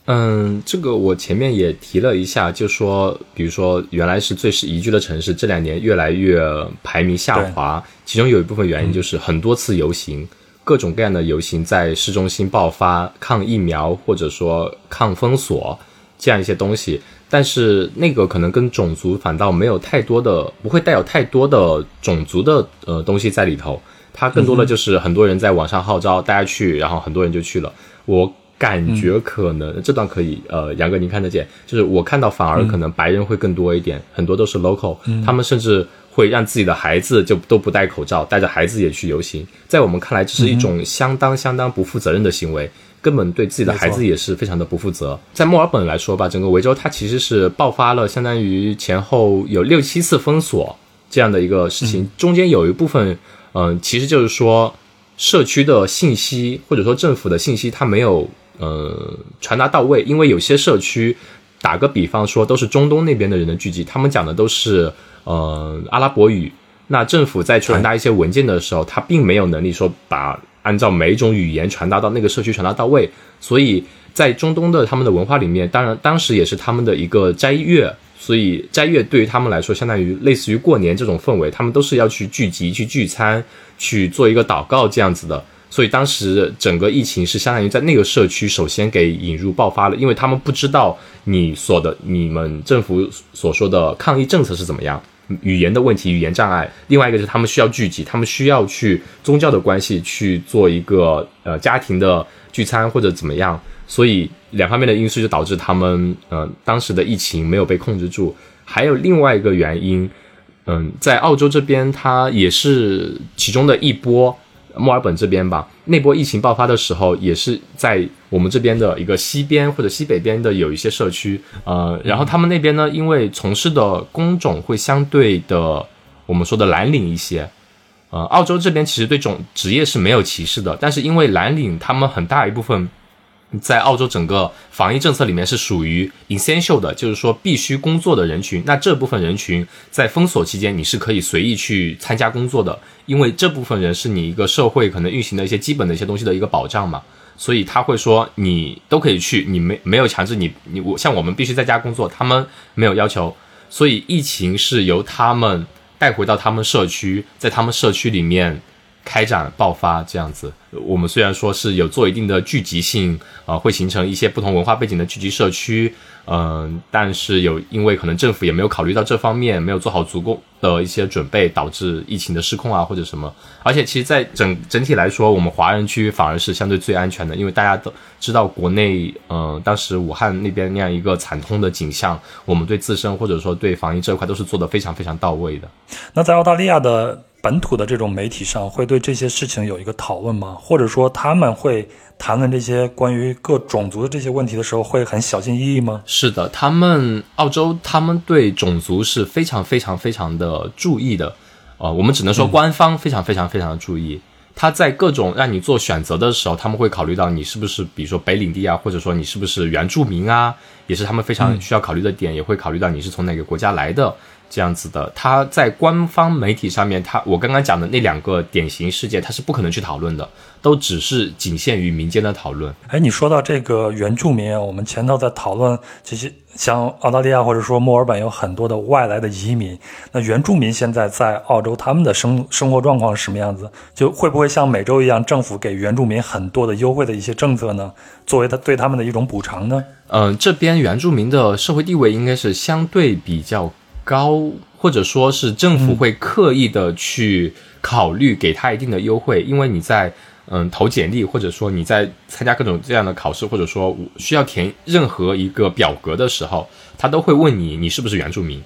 S2: 嗯，这个我前面也提了一下，就说，比如说，原来是最是宜居的城市，这两年越来越排名下滑，其中有一部分原因就是很多次游行，各种各样的游行在市中心爆发，抗疫苗或者说抗封锁这样一些东西。但是那个可能跟种族反倒没有太多的，不会带有太多的种族的呃东西在里头。它更多的就是很多人在网上号召大家去，然后很多人就去了。我感觉可能这段可以，呃，杨哥您看得见，就是我看到反而可能白人会更多一点，很多都是 local，他们甚至会让自己的孩子就都不戴口罩，带着孩子也去游行。在我们看来，这是一种相当相当不负责任的行为。根本对自己的孩子也是非常的不负责。在墨尔本来说吧，整个维州它其实是爆发了相当于前后有六七次封锁这样的一个事情，中间有一部分，嗯，其实就是说社区的信息或者说政府的信息它没有呃传达到位，因为有些社区，打个比方说都是中东那边的人的聚集，他们讲的都是呃阿拉伯语，那政府在传达一些文件的时候，他并没有能力说把。按照每一种语言传达到那个社区传达到位，所以在中东的他们的文化里面，当然当时也是他们的一个斋月，所以斋月对于他们来说，相当于类似于过年这种氛围，他们都是要去聚集、去聚餐、去做一个祷告这样子的。所以当时整个疫情是相当于在那个社区首先给引入爆发了，因为他们不知道你所的你们政府所说的抗疫政策是怎么样。语言的问题，语言障碍。另外一个是他们需要聚集，他们需要去宗教的关系去做一个呃家庭的聚餐或者怎么样。所以两方面的因素就导致他们呃当时的疫情没有被控制住。还有另外一个原因，嗯，在澳洲这边它也是其中的一波。墨尔本这边吧，那波疫情爆发的时候，也是在我们这边的一个西边或者西北边的有一些社区，呃，然后他们那边呢，因为从事的工种会相对的，我们说的蓝领一些，呃，澳洲这边其实对种职业是没有歧视的，但是因为蓝领他们很大一部分。在澳洲整个防疫政策里面是属于 essential 的，就是说必须工作的人群。那这部分人群在封锁期间，你是可以随意去参加工作的，因为这部分人是你一个社会可能运行的一些基本的一些东西的一个保障嘛。所以他会说你都可以去，你没没有强制你你我像我们必须在家工作，他们没有要求。所以疫情是由他们带回到他们社区，在他们社区里面。开展爆发这样子，我们虽然说是有做一定的聚集性，啊，会形成一些不同文化背景的聚集社区，嗯，但是有因为可能政府也没有考虑到这方面，没有做好足够的一些准备，导致疫情的失控啊或者什么。而且其实，在整整体来说，我们华人区反而是相对最安全的，因为大家都知道国内，嗯，当时武汉那边那样一个惨痛的景象，我们对自身或者说对防疫这一块都是做的非常非常到位的。
S1: 那在澳大利亚的。本土的这种媒体上会对这些事情有一个讨论吗？或者说他们会谈论这些关于各种族的这些问题的时候会很小心翼翼吗？
S2: 是的，他们澳洲他们对种族是非常非常非常的注意的，呃，我们只能说官方非常非常非常的注意。他在各种让你做选择的时候，他们会考虑到你是不是比如说北领地啊，或者说你是不是原住民啊，也是他们非常需要考虑的点，也会考虑到你是从哪个国家来的。这样子的，他在官方媒体上面，他我刚刚讲的那两个典型事件，他是不可能去讨论的，都只是仅限于民间的讨论。
S1: 哎，你说到这个原住民，我们前头在讨论这些，像澳大利亚或者说墨尔本有很多的外来的移民，那原住民现在在澳洲他们的生生活状况是什么样子？就会不会像美洲一样，政府给原住民很多的优惠的一些政策呢？作为他对他们的一种补偿呢？
S2: 嗯，这边原住民的社会地位应该是相对比较。高，或者说是政府会刻意的去考虑给他一定的优惠，因为你在嗯投简历，或者说你在参加各种这样的考试，或者说需要填任何一个表格的时候，他都会问你你是不是原住民。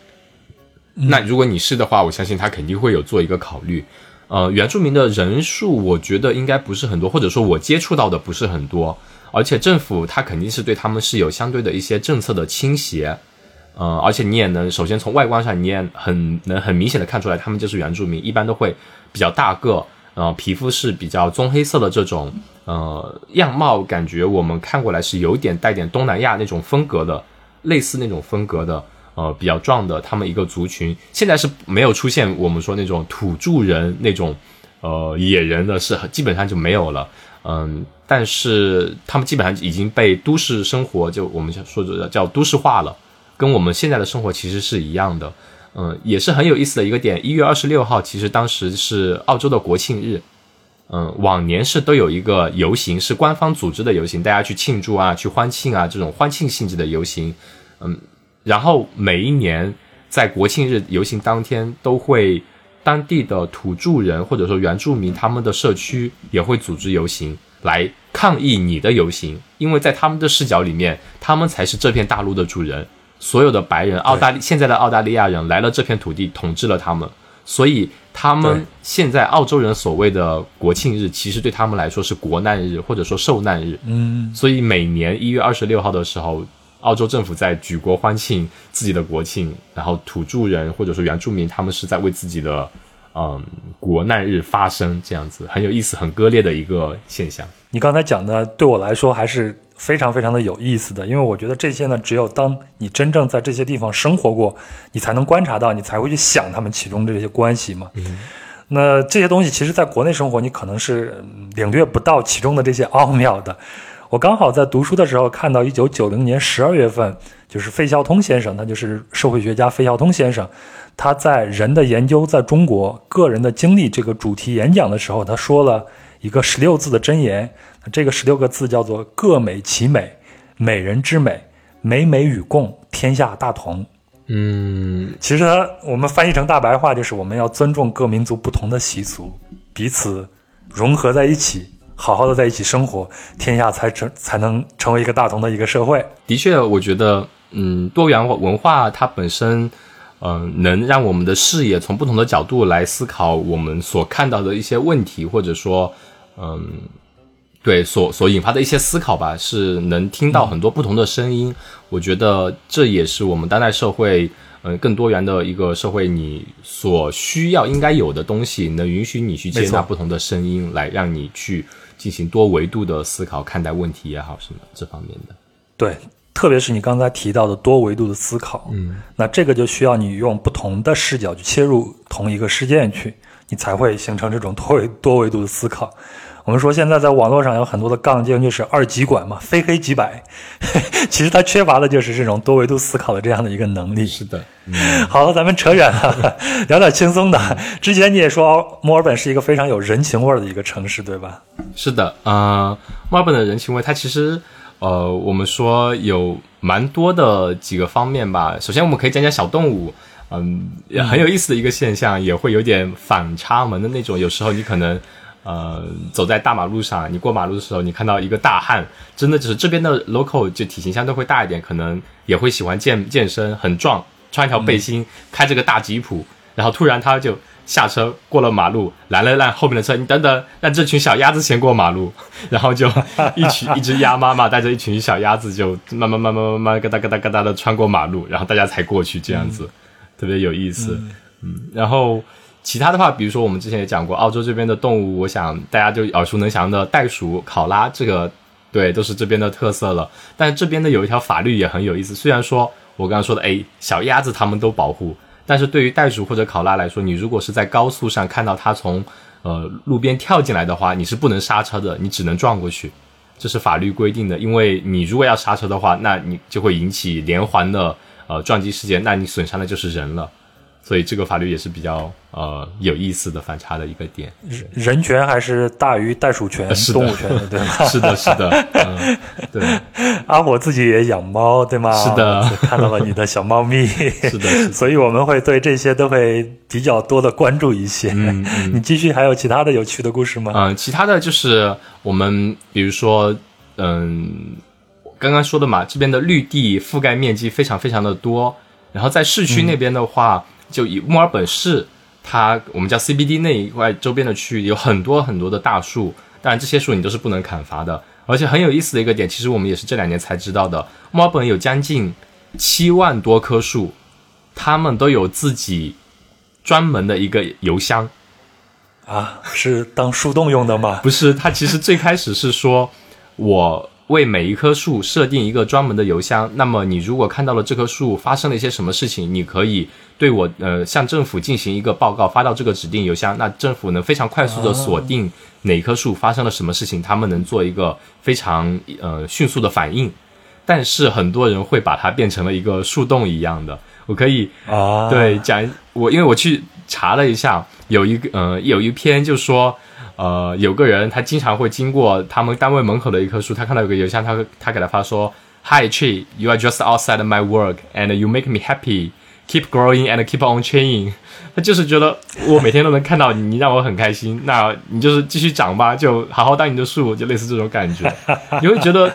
S2: 那如果你是的话，我相信他肯定会有做一个考虑。呃，原住民的人数，我觉得应该不是很多，或者说我接触到的不是很多。而且政府他肯定是对他们是有相对的一些政策的倾斜。呃，而且你也能首先从外观上，你也很能很明显的看出来，他们就是原住民，一般都会比较大个，呃，皮肤是比较棕黑色的这种，呃，样貌感觉我们看过来是有点带点东南亚那种风格的，类似那种风格的。呃，比较壮的，他们一个族群，现在是没有出现我们说那种土著人那种，呃，野人的是基本上就没有了。嗯，但是他们基本上已经被都市生活，就我们说的叫都市化了，跟我们现在的生活其实是一样的。嗯，也是很有意思的一个点。一月二十六号，其实当时是澳洲的国庆日。嗯，往年是都有一个游行，是官方组织的游行，大家去庆祝啊，去欢庆啊，这种欢庆性质的游行。嗯。然后每一年在国庆日游行当天，都会当地的土著人或者说原住民他们的社区也会组织游行来抗议你的游行，因为在他们的视角里面，他们才是这片大陆的主人。所有的白人，澳大利现在的澳大利亚人来了这片土地，统治了他们，所以他们现在澳洲人所谓的国庆日，其实对他们来说是国难日或者说受难日。
S1: 嗯，
S2: 所以每年一月二十六号的时候。澳洲政府在举国欢庆自己的国庆，然后土著人或者说原住民，他们是在为自己的嗯国难日发声，这样子很有意思、很割裂的一个现象。
S1: 你刚才讲的对我来说还是非常非常的有意思的，因为我觉得这些呢，只有当你真正在这些地方生活过，你才能观察到，你才会去想他们其中这些关系嘛。
S2: 嗯，
S1: 那这些东西其实在国内生活，你可能是领略不到其中的这些奥妙的。我刚好在读书的时候看到，一九九零年十二月份，就是费孝通先生，他就是社会学家费孝通先生，他在《人的研究在中国：个人的经历》这个主题演讲的时候，他说了一个十六字的箴言，这个十六个字叫做“各美其美，美人之美，美美与共，天下大同”。
S2: 嗯，
S1: 其实它我们翻译成大白话就是我们要尊重各民族不同的习俗，彼此融合在一起。好好的在一起生活，天下才成才能成为一个大同的一个社会。
S2: 的确，我觉得，嗯，多元文化它本身，嗯，能让我们的视野从不同的角度来思考我们所看到的一些问题，或者说，嗯，对，所所引发的一些思考吧，是能听到很多不同的声音。我觉得这也是我们当代社会。嗯，更多元的一个社会，你所需要应该有的东西，能允许你去接纳不同的声音，来让你去进行多维度的思考，看待问题也好，什么这方面的。
S1: 对，特别是你刚才提到的多维度的思考，
S2: 嗯，
S1: 那这个就需要你用不同的视角去切入同一个事件去，你才会形成这种多维多维度的思考。我们说现在在网络上有很多的杠精，就是二极管嘛，非黑即白。其实他缺乏的就是这种多维度思考的这样的一个能力。
S2: 是的。
S1: 好了，咱们扯远了，聊点轻松的。之前你也说墨尔本是一个非常有人情味的一个城市，对吧？
S2: 是的，啊，墨尔本的人情味，它其实，呃，我们说有蛮多的几个方面吧。首先，我们可以讲讲小动物，嗯，很有意思的一个现象，也会有点反差萌的那种。有时候你可能。呃，走在大马路上，你过马路的时候，你看到一个大汉，真的就是这边的 local，就体型相对会大一点，可能也会喜欢健健身，很壮，穿一条背心，开着个大吉普，然后突然他就下车过了马路，拦了拦后面的车，你等等，让这群小鸭子先过马路，然后就一群一只鸭妈妈带着一群小鸭子就慢慢慢慢慢慢咯哒咯哒咯哒的穿过马路，然后大家才过去，这样子特别有意思，嗯，然后。其他的话，比如说我们之前也讲过，澳洲这边的动物，我想大家就耳熟能详的袋鼠、考拉，这个对都是这边的特色了。但是这边的有一条法律也很有意思，虽然说我刚刚说的，哎，小鸭子他们都保护，但是对于袋鼠或者考拉来说，你如果是在高速上看到它从呃路边跳进来的话，你是不能刹车的，你只能撞过去，这是法律规定的。因为你如果要刹车的话，那你就会引起连环的呃撞击事件，那你损伤的就是人了。所以这个法律也是比较呃有意思的反差的一个点。
S1: 人权还是大于袋鼠权、动物权的，对吗？
S2: 是的，是的，嗯，对。
S1: 阿，我自己也养猫，对吗？
S2: 是的，
S1: 看到了你的小猫咪，
S2: 是的，
S1: 所以我们会对这些都会比较多的关注一些。
S2: 嗯，
S1: 你继续，还有其他的有趣的故事吗？
S2: 嗯，其他的就是我们比如说，嗯，刚刚说的嘛，这边的绿地覆盖面积非常非常的多，然后在市区那边的话。就以墨尔本市，它我们叫 CBD 那一块周边的区域有很多很多的大树，当然这些树你都是不能砍伐的。而且很有意思的一个点，其实我们也是这两年才知道的，墨尔本有将近七万多棵树，他们都有自己专门的一个邮箱。
S1: 啊，是当树洞用的吗？
S2: 不是，它其实最开始是说我。为每一棵树设定一个专门的邮箱，那么你如果看到了这棵树发生了一些什么事情，你可以对我呃向政府进行一个报告，发到这个指定邮箱，那政府能非常快速的锁定哪棵树发生了什么事情，他们能做一个非常呃迅速的反应。但是很多人会把它变成了一个树洞一样的，我可以
S1: 啊
S2: 对讲我因为我去查了一下，有一个呃有一篇就说。呃，有个人他经常会经过他们单位门口的一棵树，他看到有个邮箱，他他给他发说：“Hi tree, you are just outside my work, and you make me happy. Keep growing and keep on changing。”他就是觉得我每天都能看到你，你让我很开心。那你就是继续长吧，就好好当你的树，就类似这种感觉，你会觉得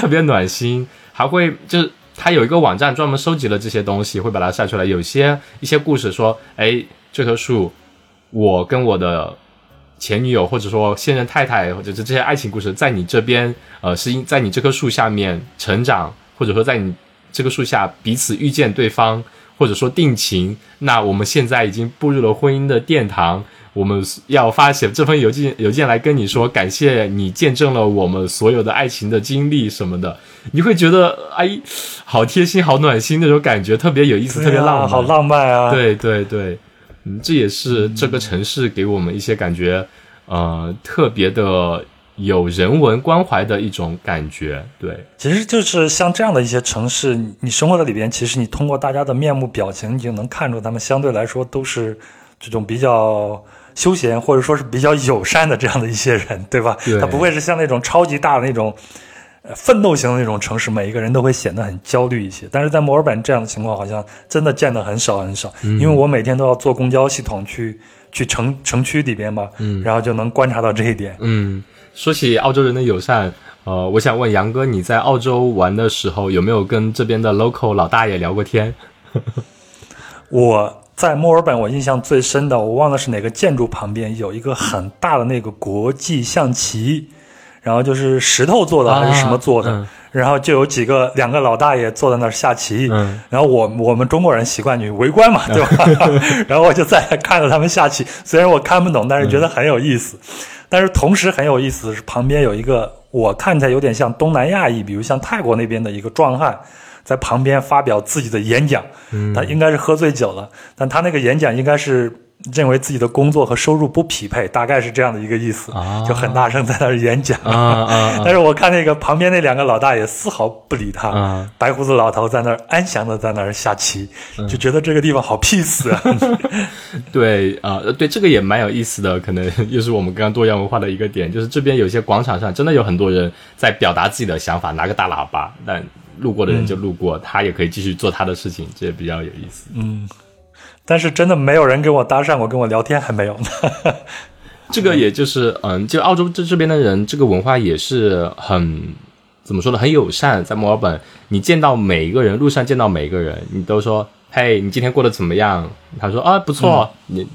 S2: 特别暖心。还会就是他有一个网站专门收集了这些东西，会把它晒出来。有些一些故事说：“哎，这棵树，我跟我的。”前女友，或者说现任太太，或者是这些爱情故事，在你这边，呃，是因在你这棵树下面成长，或者说在你这棵树下彼此遇见对方，或者说定情。那我们现在已经步入了婚姻的殿堂，我们要发写这封邮件，邮件来跟你说，感谢你见证了我们所有的爱情的经历什么的。你会觉得，哎，好贴心，好暖心那种感觉，特别有意思，特别浪漫，
S1: 好浪漫啊！
S2: 对对对。嗯，这也是这个城市给我们一些感觉，呃，特别的有人文关怀的一种感觉。对，
S1: 其实就是像这样的一些城市，你生活在里边，其实你通过大家的面目表情，你就能看出他们相对来说都是这种比较休闲或者说是比较友善的这样的一些人，对吧？
S2: 对，
S1: 他不会是像那种超级大的那种。奋斗型的那种城市，每一个人都会显得很焦虑一些。但是在墨尔本这样的情况，好像真的见的很少很少。因为我每天都要坐公交系统去去城城区里边嘛，嗯，然后就能观察到这一点。
S2: 嗯，说起澳洲人的友善，呃，我想问杨哥，你在澳洲玩的时候有没有跟这边的 local 老大爷聊过天？
S1: 我在墨尔本，我印象最深的，我忘了是哪个建筑旁边有一个很大的那个国际象棋。然后就是石头做的还是什么做的，然后就有几个两个老大爷坐在那儿下棋，然后我我们中国人习惯去围观嘛，对吧？然后我就在看着他们下棋，虽然我看不懂，但是觉得很有意思。但是同时很有意思的是，旁边有一个我看起来有点像东南亚裔，比如像泰国那边的一个壮汉，在旁边发表自己的演讲。他应该是喝醉酒了，但他那个演讲应该是。认为自己的工作和收入不匹配，大概是这样的一个意思，就很大声在那儿演讲。但是我看那个旁边那两个老大爷丝毫不理他，白胡子老头在那儿安详的在那儿下棋，就觉得这个地方好 peace 啊。
S2: 对啊，对这个也蛮有意思的，可能又是我们刚刚多元文化的一个点，就是这边有些广场上真的有很多人在表达自己的想法，拿个大喇叭，但路过的人就路过，他也可以继续做他的事情，这也比较有意思。
S1: 嗯。但是真的没有人跟我搭讪过，跟我聊天还没有呢。
S2: 这个也就是，嗯，就澳洲这这边的人，这个文化也是很怎么说呢？很友善。在墨尔本，你见到每一个人，路上见到每一个人，你都说：“嘿，你今天过得怎么样？”他说：“啊，不错。”你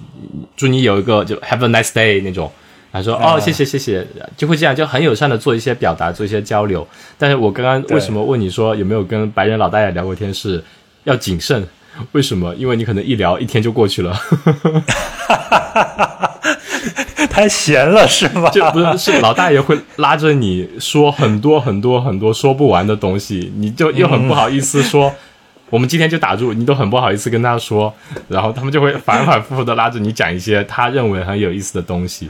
S2: 祝你有一个就 Have a nice day 那种。他说：“哦，谢谢谢谢。”就会这样，就很友善的做一些表达，做一些交流。但是我刚刚为什么问你说有没有跟白人老大爷聊过天？是要谨慎。为什么？因为你可能一聊一天就过去了，
S1: 太闲了是吗？
S2: 就不是是老大爷会拉着你说很多很多很多说不完的东西，你就又很不好意思说，我们今天就打住，你都很不好意思跟他说，然后他们就会反反复复的拉着你讲一些他认为很有意思的东西。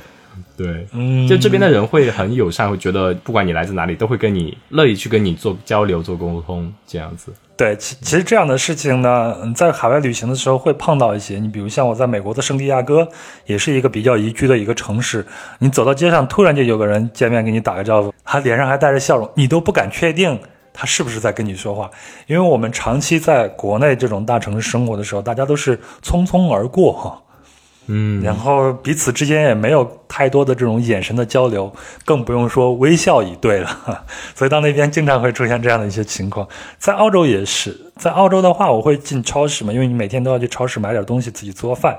S2: 对，嗯，就这边的人会很友善，会觉得不管你来自哪里，都会跟你乐意去跟你做交流、做沟通这样子。
S1: 对，其其实这样的事情呢，在海外旅行的时候会碰到一些。你比如像我在美国的圣地亚哥，也是一个比较宜居的一个城市。你走到街上，突然就有个人见面给你打个招呼，他脸上还带着笑容，你都不敢确定他是不是在跟你说话，因为我们长期在国内这种大城市生活的时候，大家都是匆匆而过哈。
S2: 嗯，
S1: 然后彼此之间也没有太多的这种眼神的交流，更不用说微笑以对了。所以到那边经常会出现这样的一些情况。在澳洲也是，在澳洲的话，我会进超市嘛，因为你每天都要去超市买点东西自己做饭。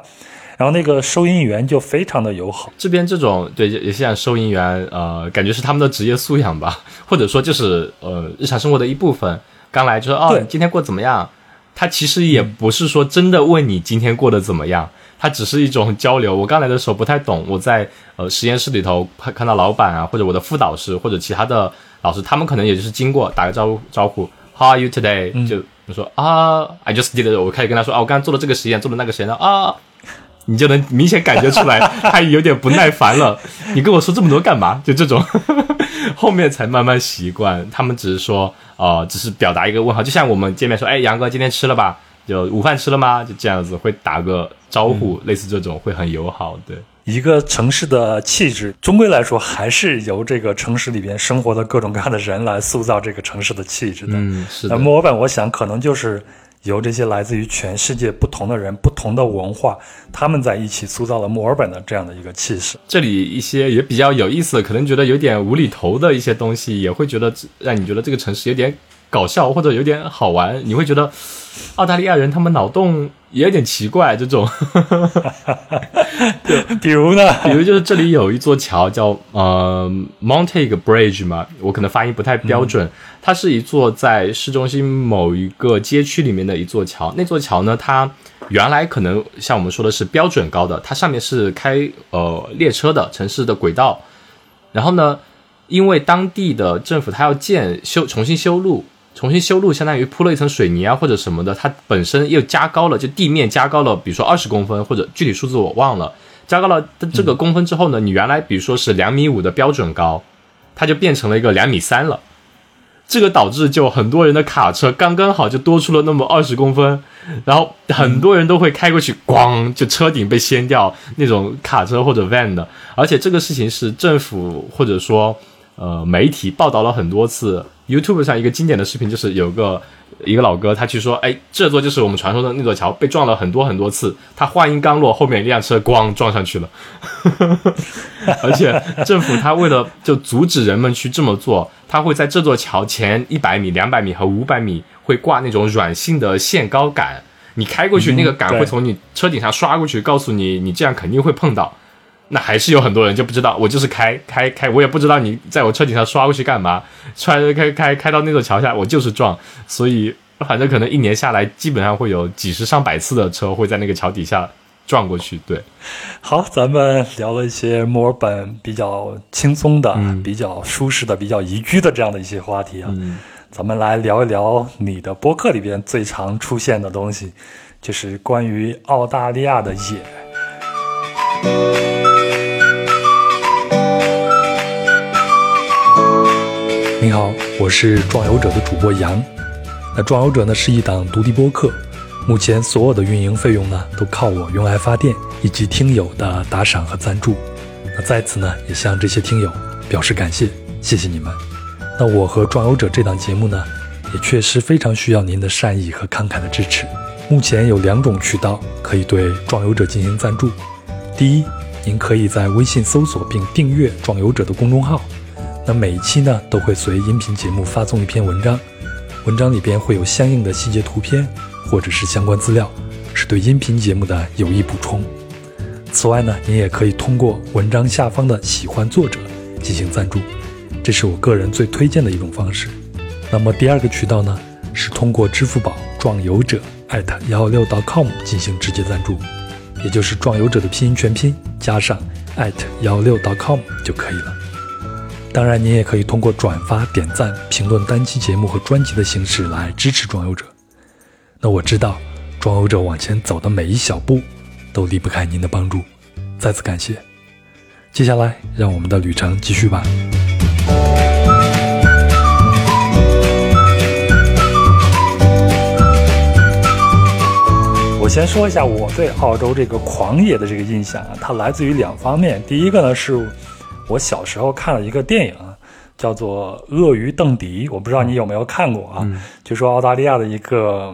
S1: 然后那个收银员就非常的友好。
S2: 这边这种对也像收银员，呃，感觉是他们的职业素养吧，或者说就是呃日常生活的一部分。刚来就说哦，今天过怎么样？他其实也不是说真的问你今天过得怎么样。他只是一种交流。我刚来的时候不太懂，我在呃实验室里头看到老板啊，或者我的副导师或者其他的老师，他们可能也就是经过打个招呼招呼，How are you today？就我说啊，I just did。我开始跟他说啊，我刚刚做了这个实验，做了那个实验啊，你就能明显感觉出来，他有点不耐烦了。你跟我说这么多干嘛？就这种，后面才慢慢习惯。他们只是说呃，只是表达一个问号，就像我们见面说，哎，杨哥今天吃了吧？就午饭吃了吗？就这样子会打个招呼，类似这种会很友好。对，
S1: 一个城市的气质，终归来说还是由这个城市里边生活的各种各样的人来塑造这个城市的气质的。
S2: 嗯，是的。
S1: 那墨尔本，我想可能就是由这些来自于全世界不同的人、不同的文化，他们在一起塑造了墨尔本的这样的一个气势。
S2: 这里一些也比较有意思，可能觉得有点无厘头的一些东西，也会觉得让你觉得这个城市有点搞笑或者有点好玩，你会觉得。澳大利亚人他们脑洞也有点奇怪，这种，
S1: 对，比如呢？
S2: 比如就是这里有一座桥叫呃 Montague Bridge 嘛，我可能发音不太标准。它是一座在市中心某一个街区里面的一座桥。那座桥呢，它原来可能像我们说的是标准高的，它上面是开呃列车的城市的轨道。然后呢，因为当地的政府它要建修重新修路。重新修路，相当于铺了一层水泥啊，或者什么的，它本身又加高了，就地面加高了，比如说二十公分，或者具体数字我忘了，加高了这个公分之后呢，你原来比如说是两米五的标准高，它就变成了一个两米三了，这个导致就很多人的卡车刚刚好就多出了那么二十公分，然后很多人都会开过去，咣就车顶被掀掉，那种卡车或者 van 的，而且这个事情是政府或者说呃媒体报道了很多次。YouTube 上一个经典的视频就是有个一个老哥，他去说，哎，这座就是我们传说的那座桥，被撞了很多很多次。他话音刚落，后面一辆车咣撞上去了。而且政府他为了就阻止人们去这么做，他会在这座桥前一百米、两百米和五百米会挂那种软性的限高杆，你开过去，那个杆会从你车顶上刷过去，告诉你你这样肯定会碰到。那还是有很多人就不知道，我就是开开开，我也不知道你在我车顶上刷过去干嘛，穿开开开到那座桥下，我就是撞，所以反正可能一年下来，基本上会有几十上百次的车会在那个桥底下撞过去。对，
S1: 好，咱们聊了一些墨尔本比较轻松的、比较舒适的、比较宜居的这样的一些话题啊，咱们来聊一聊你的播客里边最常出现的东西，就是关于澳大利亚的野。你好，我是壮游者的主播杨。那壮游者呢是一档独立播客，目前所有的运营费用呢都靠我用来发电以及听友的打赏和赞助。那在此呢也向这些听友表示感谢，谢谢你们。那我和壮游者这档节目呢也确实非常需要您的善意和慷慨的支持。目前有两种渠道可以对壮游者进行赞助。第一，您可以在微信搜索并订阅壮游者的公众号。那每一期呢，都会随音频节目发送一篇文章，文章里边会有相应的细节图片或者是相关资料，是对音频节目的有益补充。此外呢，您也可以通过文章下方的喜欢作者进行赞助，这是我个人最推荐的一种方式。那么第二个渠道呢，是通过支付宝壮游者艾特幺六 .com 进行直接赞助，也就是壮游者的拼音全拼加上艾特幺六 .com 就可以了。当然，您也可以通过转发、点赞、评论单期节目和专辑的形式来支持壮游者。那我知道，壮游者往前走的每一小步，都离不开您的帮助，再次感谢。接下来，让我们的旅程继续吧。先说一下我对澳洲这个狂野的这个印象啊，它来自于两方面。第一个呢，是我小时候看了一个电影，叫做《鳄鱼邓迪》，我不知道你有没有看过啊？就说澳大利亚的一个，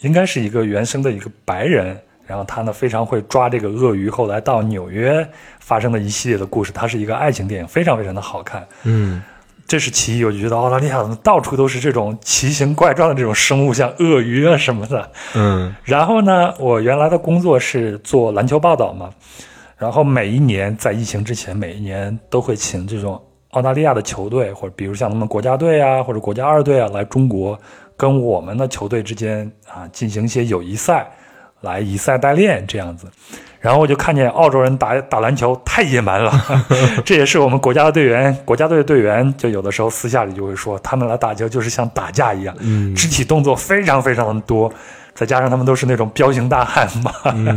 S1: 应该是一个原生的一个白人，然后他呢非常会抓这个鳄鱼，后来到纽约发生的一系列的故事。它是一个爱情电影，非常非常的好看。
S2: 嗯。
S1: 这是其一，我就觉得澳大利亚到处都是这种奇形怪状的这种生物，像鳄鱼啊什么的。
S2: 嗯，
S1: 然后呢，我原来的工作是做篮球报道嘛，然后每一年在疫情之前，每一年都会请这种澳大利亚的球队，或者比如像他们国家队啊，或者国家二队啊，来中国跟我们的球队之间啊进行一些友谊赛，来以赛代练这样子。然后我就看见澳洲人打打篮球太野蛮了，这也是我们国家的队员，国家队的队员就有的时候私下里就会说，他们来打球就是像打架一样，肢体动作非常非常的多，再加上他们都是那种彪形大汉嘛，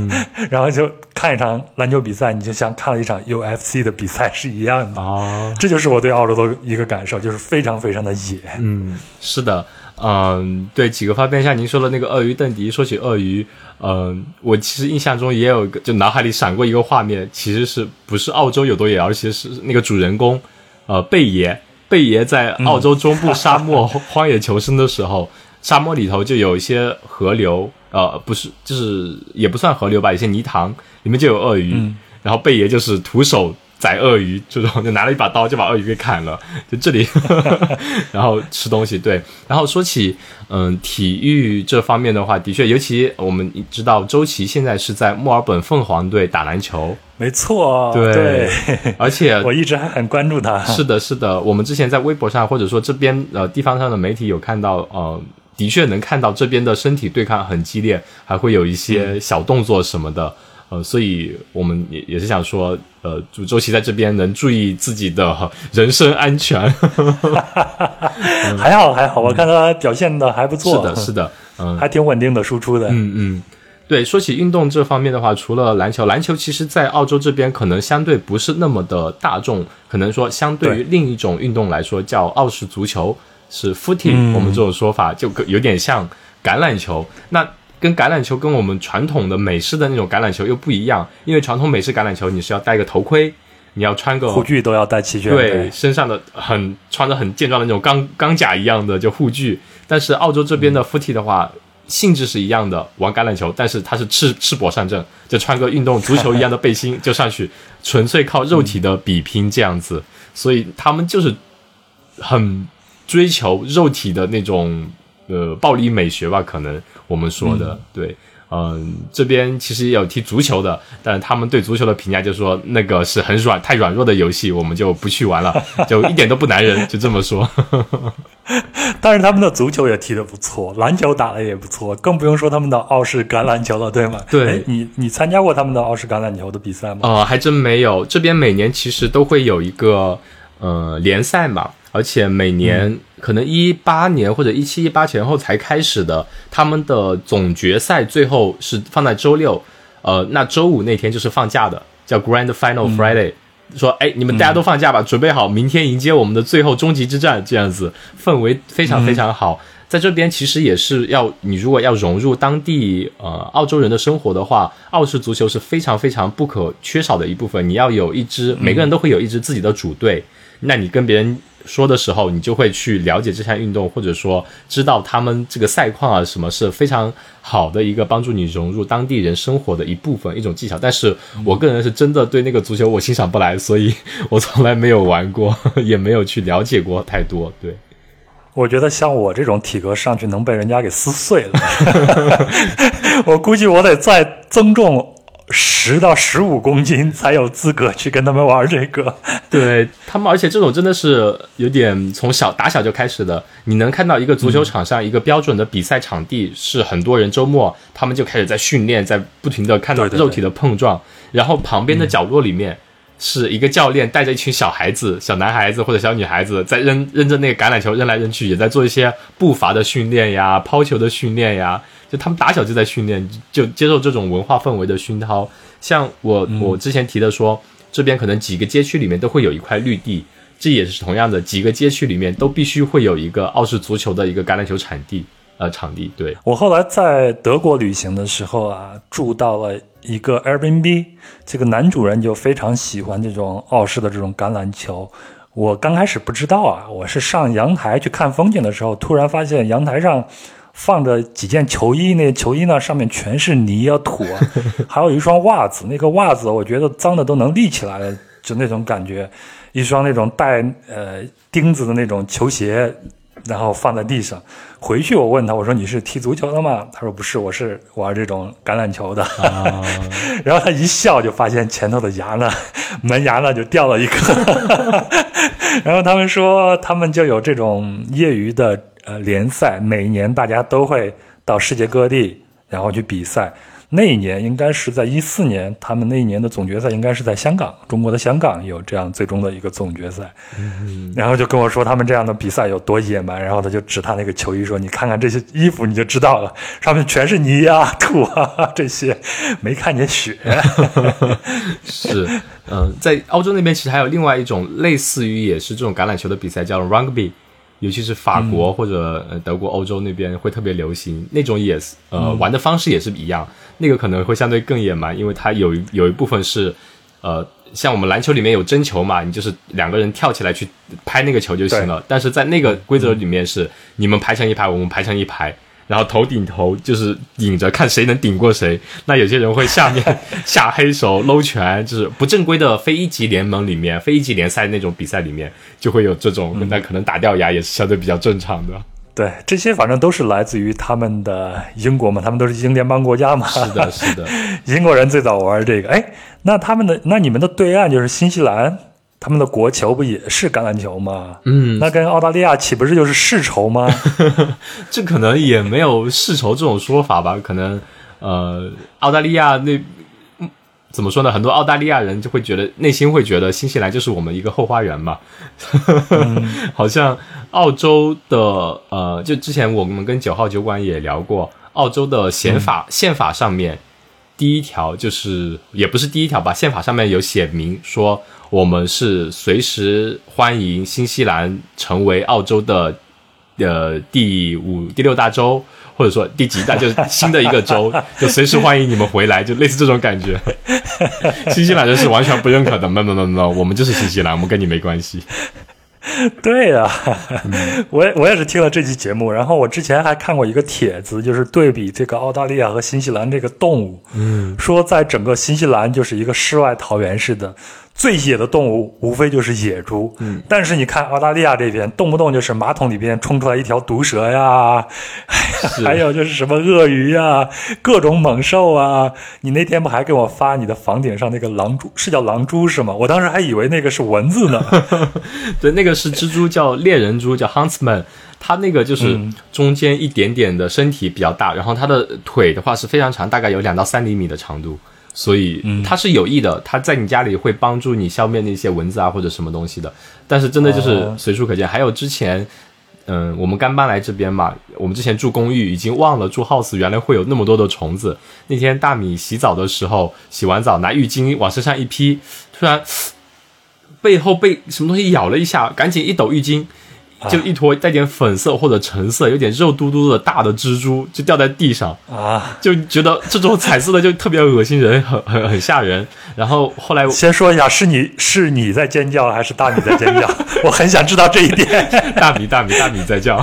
S1: 然后就看一场篮球比赛，你就像看了一场 UFC 的比赛是一样的
S2: 啊，
S1: 这就是我对澳洲的一个感受，就是非常非常的野。
S2: 嗯，是的。嗯，对，几个发边像您说的那个鳄鱼邓迪，说起鳄鱼，嗯，我其实印象中也有一个，就脑海里闪过一个画面，其实是不是澳洲有多野，而且是那个主人公，呃，贝爷，贝爷在澳洲中部沙漠荒野求生的时候，沙漠里头就有一些河流，呃，不是，就是也不算河流吧，一些泥塘里面就有鳄鱼，然后贝爷就是徒手。宰鳄鱼这种，就拿了一把刀就把鳄鱼给砍了，就这里，然后吃东西。对，然后说起嗯体育这方面的话，的确，尤其我们知道周琦现在是在墨尔本凤凰队打篮球，
S1: 没错，
S2: 对，而且
S1: 我一直还很关注他。
S2: 是的，是的，我们之前在微博上或者说这边呃地方上的媒体有看到，呃，的确能看到这边的身体对抗很激烈，还会有一些小动作什么的。呃，所以我们也也是想说，呃，祝周琦在这边能注意自己的人身安全。
S1: 还好还好，我看他表现的还不错。
S2: 是的，是的，嗯，
S1: 还挺稳定的输出的。
S2: 嗯嗯，对，说起运动这方面的话，除了篮球，篮球其实在澳洲这边可能相对不是那么的大众，可能说相对于另一种运动来说，叫澳式足球是 footing，我们这种说法就有点像橄榄球。那跟橄榄球跟我们传统的美式的那种橄榄球又不一样，因为传统美式橄榄球你是要戴个头盔，你要穿个
S1: 护具都要戴齐全，
S2: 对，身上的很穿着很健壮的那种钢钢甲一样的就护具。但是澳洲这边的 footy 的话，性质是一样的，玩橄榄球，但是它是赤赤膊上阵，就穿个运动足球一样的背心就上去，纯粹靠肉体的比拼这样子，所以他们就是很追求肉体的那种。呃，暴力美学吧，可能我们说的对，嗯，这边其实也有踢足球的，但他们对足球的评价就是说那个是很软、太软弱的游戏，我们就不去玩了，就一点都不男人，就这么说。
S1: 但是他们的足球也踢得不错，篮球打得也不错，更不用说他们的澳式橄榄球了，对吗？
S2: 对，
S1: 你你参加过他们的澳式橄榄球的比赛吗？
S2: 呃，还真没有，这边每年其实都会有一个呃联赛嘛。而且每年可能一八年或者一七一八前后才开始的，他们的总决赛最后是放在周六，呃，那周五那天就是放假的，叫 Grand Final Friday。说，哎，你们大家都放假吧，准备好明天迎接我们的最后终极之战，这样子氛围非常非常好。在这边其实也是要你如果要融入当地呃澳洲人的生活的话，澳式足球是非常非常不可缺少的一部分。你要有一支，每个人都会有一支自己的主队，那你跟别人。说的时候，你就会去了解这项运动，或者说知道他们这个赛况啊，什么是非常好的一个帮助你融入当地人生活的一部分，一种技巧。但是我个人是真的对那个足球我欣赏不来，所以我从来没有玩过，也没有去了解过太多。对，
S1: 我觉得像我这种体格上去能被人家给撕碎了，我估计我得再增重。十到十五公斤才有资格去跟他们玩这个，
S2: 对他们，而且这种真的是有点从小打小就开始的。你能看到一个足球场上一个标准的比赛场地，是很多人周末他们就开始在训练，在不停的看到肉体的碰撞，然后旁边的角落里面是一个教练带着一群小孩子、小男孩子或者小女孩子在扔扔着那个橄榄球扔来扔去，也在做一些步伐的训练呀、抛球的训练呀。就他们打小就在训练，就接受这种文化氛围的熏陶。像我我之前提的说，这边可能几个街区里面都会有一块绿地，这也是同样的，几个街区里面都必须会有一个澳式足球的一个橄榄球场地。呃，场地。对
S1: 我后来在德国旅行的时候啊，住到了一个 Airbnb，这个男主人就非常喜欢这种澳式的这种橄榄球。我刚开始不知道啊，我是上阳台去看风景的时候，突然发现阳台上放着几件球衣，那球衣呢上面全是泥啊土啊，还有一双袜子，那个袜子我觉得脏的都能立起来了，就那种感觉，一双那种带呃钉子的那种球鞋。然后放在地上，回去我问他，我说你是踢足球的吗？他说不是，我是玩这种橄榄球的。然后他一笑，就发现前头的牙呢，门牙呢就掉了一颗。然后他们说，他们就有这种业余的呃联赛，每年大家都会到世界各地，然后去比赛。那一年应该是在一四年，他们那一年的总决赛应该是在香港，中国的香港有这样最终的一个总决赛。然后就跟我说他们这样的比赛有多野蛮，然后他就指他那个球衣说：“你看看这些衣服，你就知道了，上面全是泥啊、土啊这些，没看见血。”
S2: 是，嗯，在澳洲那边其实还有另外一种类似于也是这种橄榄球的比赛，叫 Rugby。尤其是法国或者呃德国、欧洲那边会特别流行那种，也是呃玩的方式也是一样。那个可能会相对更野蛮，因为它有有一部分是呃像我们篮球里面有争球嘛，你就是两个人跳起来去拍那个球就行了。但是在那个规则里面是你们排成一排，我们排成一排。然后头顶头就是顶着，看谁能顶过谁。那有些人会下面 下黑手搂拳，就是不正规的非一级联盟里面、非一级联赛那种比赛里面就会有这种，那可能打掉牙也是相对比较正常的。
S1: 对，这些反正都是来自于他们的英国嘛，他们都是英联邦国家嘛。
S2: 是的，是的，
S1: 英国人最早玩这个。哎，那他们的那你们的对岸就是新西兰。他们的国球不也是橄榄球吗？
S2: 嗯，
S1: 那跟澳大利亚岂不是就是世仇吗？
S2: 这可能也没有世仇这种说法吧？可能呃，澳大利亚那怎么说呢？很多澳大利亚人就会觉得内心会觉得新西兰就是我们一个后花园嘛。好像澳洲的呃，就之前我们跟九号酒馆也聊过，澳洲的宪法宪法上面第一条就是也不是第一条吧？宪法上面有写明说。我们是随时欢迎新西兰成为澳洲的呃第五、第六大洲，或者说第几大，就是新的一个州，就随时欢迎你们回来，就类似这种感觉。新西兰人是完全不认可的，no no no no，我们就是新西兰，我们跟你没关系。
S1: 对呀，我也我也是听了这期节目，然后我之前还看过一个帖子，就是对比这个澳大利亚和新西兰这个动物，
S2: 嗯，
S1: 说在整个新西兰就是一个世外桃源似的。最野的动物无非就是野猪，
S2: 嗯，
S1: 但是你看澳大利亚这边，动不动就是马桶里边冲出来一条毒蛇呀，还有就是什么鳄鱼呀，各种猛兽啊。你那天不还给我发你的房顶上那个狼蛛，是叫狼蛛是吗？我当时还以为那个是蚊子呢。
S2: 对，那个是蜘蛛，叫猎人蛛，叫 huntsman。它那个就是中间一点点的身体比较大，然后它的腿的话是非常长，大概有两到三厘米的长度。所以它是有益的，它在你家里会帮助你消灭那些蚊子啊或者什么东西的。但是真的就是随处可见。还有之前，嗯，我们刚搬来这边嘛，我们之前住公寓已经忘了住 house 原来会有那么多的虫子。那天大米洗澡的时候，洗完澡拿浴巾往身上一披，突然背后被什么东西咬了一下，赶紧一抖浴巾。就一坨带点粉色或者橙色、有点肉嘟嘟的大的蜘蛛就掉在地上
S1: 啊，
S2: 就觉得这种彩色的就特别恶心人，很很很吓人。然后后来
S1: 先说一下，是你是你在尖叫还是大米在尖叫？我很想知道这一点。
S2: 大米大米大米在叫，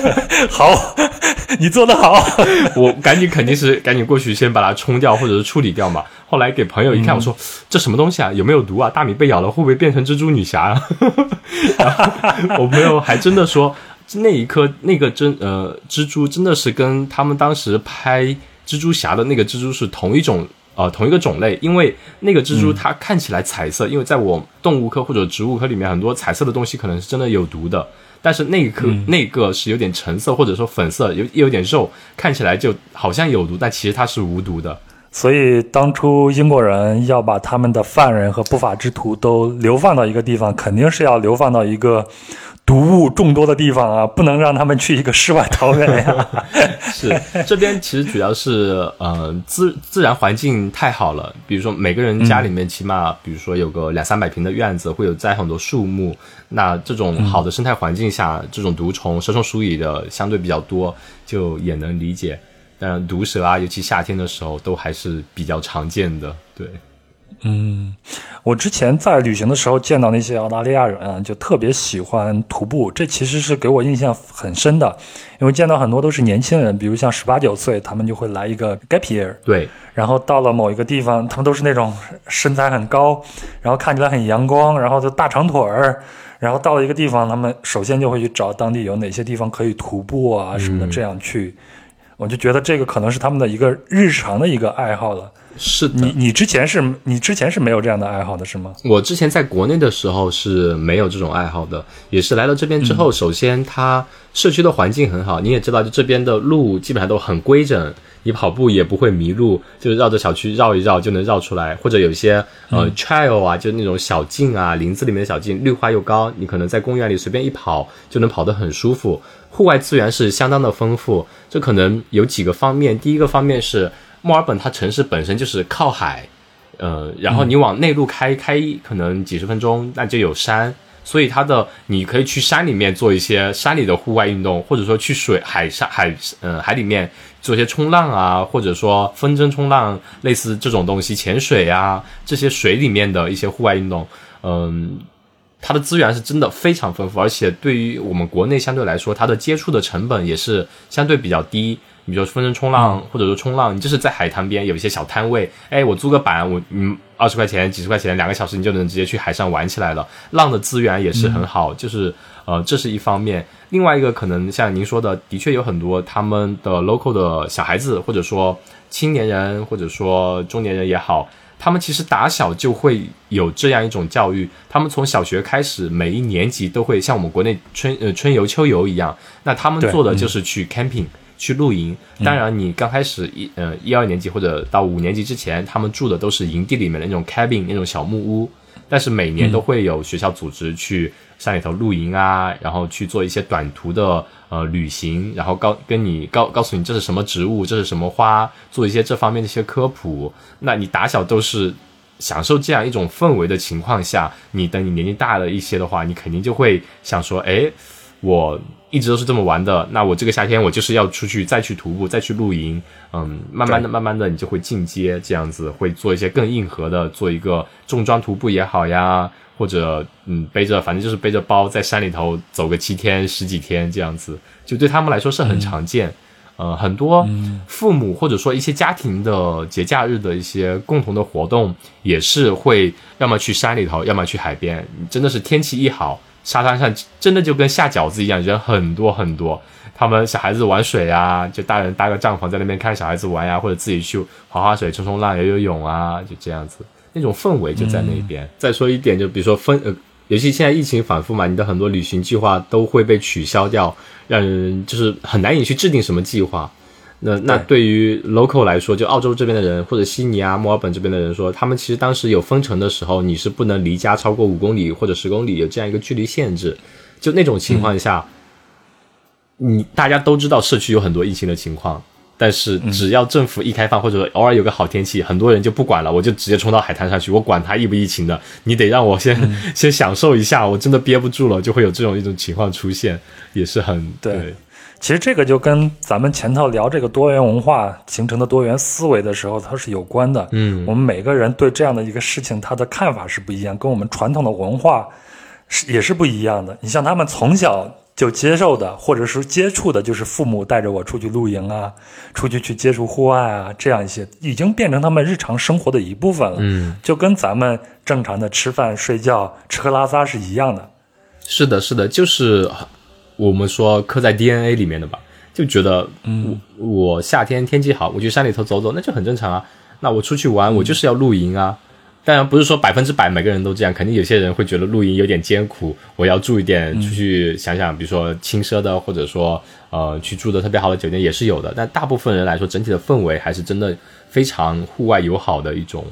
S1: 好，你做的好。
S2: 我赶紧肯定是赶紧过去先把它冲掉或者是处理掉嘛。后来给朋友一看，我说这什么东西啊？有没有毒啊？大米被咬了会不会变成蜘蛛女侠啊？我朋友还真的说，那一颗那个真呃蜘蛛真的是跟他们当时拍蜘蛛侠的那个蜘蛛是同一种呃同一个种类，因为那个蜘蛛它看起来彩色，因为在我动物科或者植物科里面很多彩色的东西可能是真的有毒的，但是那一颗那个是有点橙色或者说粉色，有有点肉，看起来就好像有毒，但其实它是无毒的。
S1: 所以当初英国人要把他们的犯人和不法之徒都流放到一个地方，肯定是要流放到一个。毒物众多的地方啊，不能让他们去一个世外桃源呀。
S2: 是这边其实主要是呃自自然环境太好了，比如说每个人家里面起码比如说有个两三百平的院子，会有栽很多树木，那这种好的生态环境下，这种毒虫蛇虫鼠蚁的相对比较多，就也能理解。但毒蛇啊，尤其夏天的时候，都还是比较常见的，对。
S1: 嗯，我之前在旅行的时候见到那些澳大利亚人啊，就特别喜欢徒步，这其实是给我印象很深的，因为见到很多都是年轻人，比如像十八九岁，他们就会来一个 gap year，
S2: 对，
S1: 然后到了某一个地方，他们都是那种身材很高，然后看起来很阳光，然后就大长腿儿，然后到了一个地方，他们首先就会去找当地有哪些地方可以徒步啊什么的，这样去，我就觉得这个可能是他们的一个日常的一个爱好了。
S2: 是的，
S1: 你你之前是你之前是没有这样的爱好的，是吗？
S2: 我之前在国内的时候是没有这种爱好的，也是来到这边之后，首先它社区的环境很好，你也知道，就这边的路基本上都很规整，你跑步也不会迷路，就是绕着小区绕一绕就能绕出来，或者有些呃 trail 啊，就那种小径啊，林子里面的小径，绿化又高，你可能在公园里随便一跑就能跑得很舒服，户外资源是相当的丰富，这可能有几个方面，第一个方面是。墨尔本它城市本身就是靠海，呃，然后你往内陆开开可能几十分钟，那就有山，所以它的你可以去山里面做一些山里的户外运动，或者说去水海上海呃海里面做一些冲浪啊，或者说风筝冲浪，类似这种东西，潜水啊这些水里面的一些户外运动，嗯，它的资源是真的非常丰富，而且对于我们国内相对来说，它的接触的成本也是相对比较低。比如说风筝冲浪，或者说冲浪，你就是在海滩边有一些小摊位，哎，我租个板，我嗯二十块钱、几十块钱，两个小时你就能直接去海上玩起来了。浪的资源也是很好，就是呃这是一方面。另外一个可能像您说的，的确有很多他们的 local 的小孩子，或者说青年人，或者说中年人也好，他们其实打小就会有这样一种教育，他们从小学开始，每一年级都会像我们国内春呃春游秋游一样，那他们做的就是去 camping。去露营，当然你刚开始一呃一二年级或者到五年级之前，他们住的都是营地里面的那种 cabin 那种小木屋，但是每年都会有学校组织去山里头露营啊，然后去做一些短途的呃旅行，然后告跟你告告诉你这是什么植物，这是什么花，做一些这方面的一些科普。那你打小都是享受这样一种氛围的情况下，你等你年纪大了一些的话，你肯定就会想说，哎，我。一直都是这么玩的，那我这个夏天我就是要出去再去徒步，再去露营，嗯，慢慢的、慢慢的，你就会进阶，这样子会做一些更硬核的，做一个重装徒步也好呀，或者嗯，背着反正就是背着包在山里头走个七天十几天这样子，就对他们来说是很常见。呃，很多父母或者说一些家庭的节假日的一些共同的活动，也是会要么去山里头，要么去海边，真的是天气一好。沙滩上真的就跟下饺子一样，人很多很多。他们小孩子玩水啊，就大人搭个帐篷在那边看小孩子玩呀，或者自己去滑滑水、冲冲浪、游游泳啊，就这样子，那种氛围就在那边。再说一点，就比如说分呃，尤其现在疫情反复嘛，你的很多旅行计划都会被取消掉，让人就是很难以去制定什么计划。那那对于 local 来说，就澳洲这边的人或者悉尼啊、墨尔本这边的人说，他们其实当时有封城的时候，你是不能离家超过五公里或者十公里，有这样一个距离限制。就那种情况下，你大家都知道社区有很多疫情的情况，但是只要政府一开放或者偶尔有个好天气，很多人就不管了，我就直接冲到海滩上去，我管他疫不疫情的，你得让我先 先享受一下，我真的憋不住了，就会有这种一种情况出现，也是很对。
S1: 其实这个就跟咱们前头聊这个多元文化形成的多元思维的时候，它是有关的。
S2: 嗯，
S1: 我们每个人对这样的一个事情，他的看法是不一样，跟我们传统的文化是也是不一样的。你像他们从小就接受的，或者是接触的，就是父母带着我出去露营啊，出去去接触户外啊，这样一些已经变成他们日常生活的一部分了。
S2: 嗯，
S1: 就跟咱们正常的吃饭、睡觉、吃喝拉撒是一样的。
S2: 是的，是的，就是。我们说刻在 DNA 里面的吧，就觉得，嗯，我夏天天气好，我去山里头走走，那就很正常啊。那我出去玩，我就是要露营啊。当然不是说百分之百每个人都这样，肯定有些人会觉得露营有点艰苦，我要住一点，出去想想，比如说轻奢的，或者说呃去住的特别好的酒店也是有的。但大部分人来说，整体的氛围还是真的非常户外友好的一种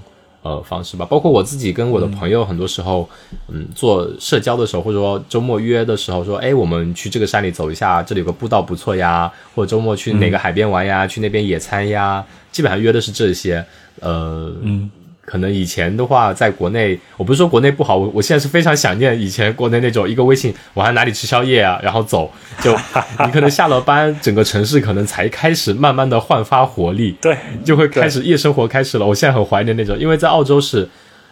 S2: 呃方式吧。包括我自己跟我的朋友，很多时候，嗯，做社交的时候，或者说周末约的时候，说，哎，我们去这个山里走一下，这里有个步道不错呀，或者周末去哪个海边玩呀，去那边野餐呀，基本上约的是这些，呃，
S1: 嗯。
S2: 可能以前的话，在国内，我不是说国内不好，我我现在是非常想念以前国内那种一个微信，我还哪里吃宵夜啊，然后走，就 你可能下了班，整个城市可能才开始慢慢的焕发活力，
S1: 对，
S2: 就会开始夜生活开始了。我现在很怀念那种，因为在澳洲是，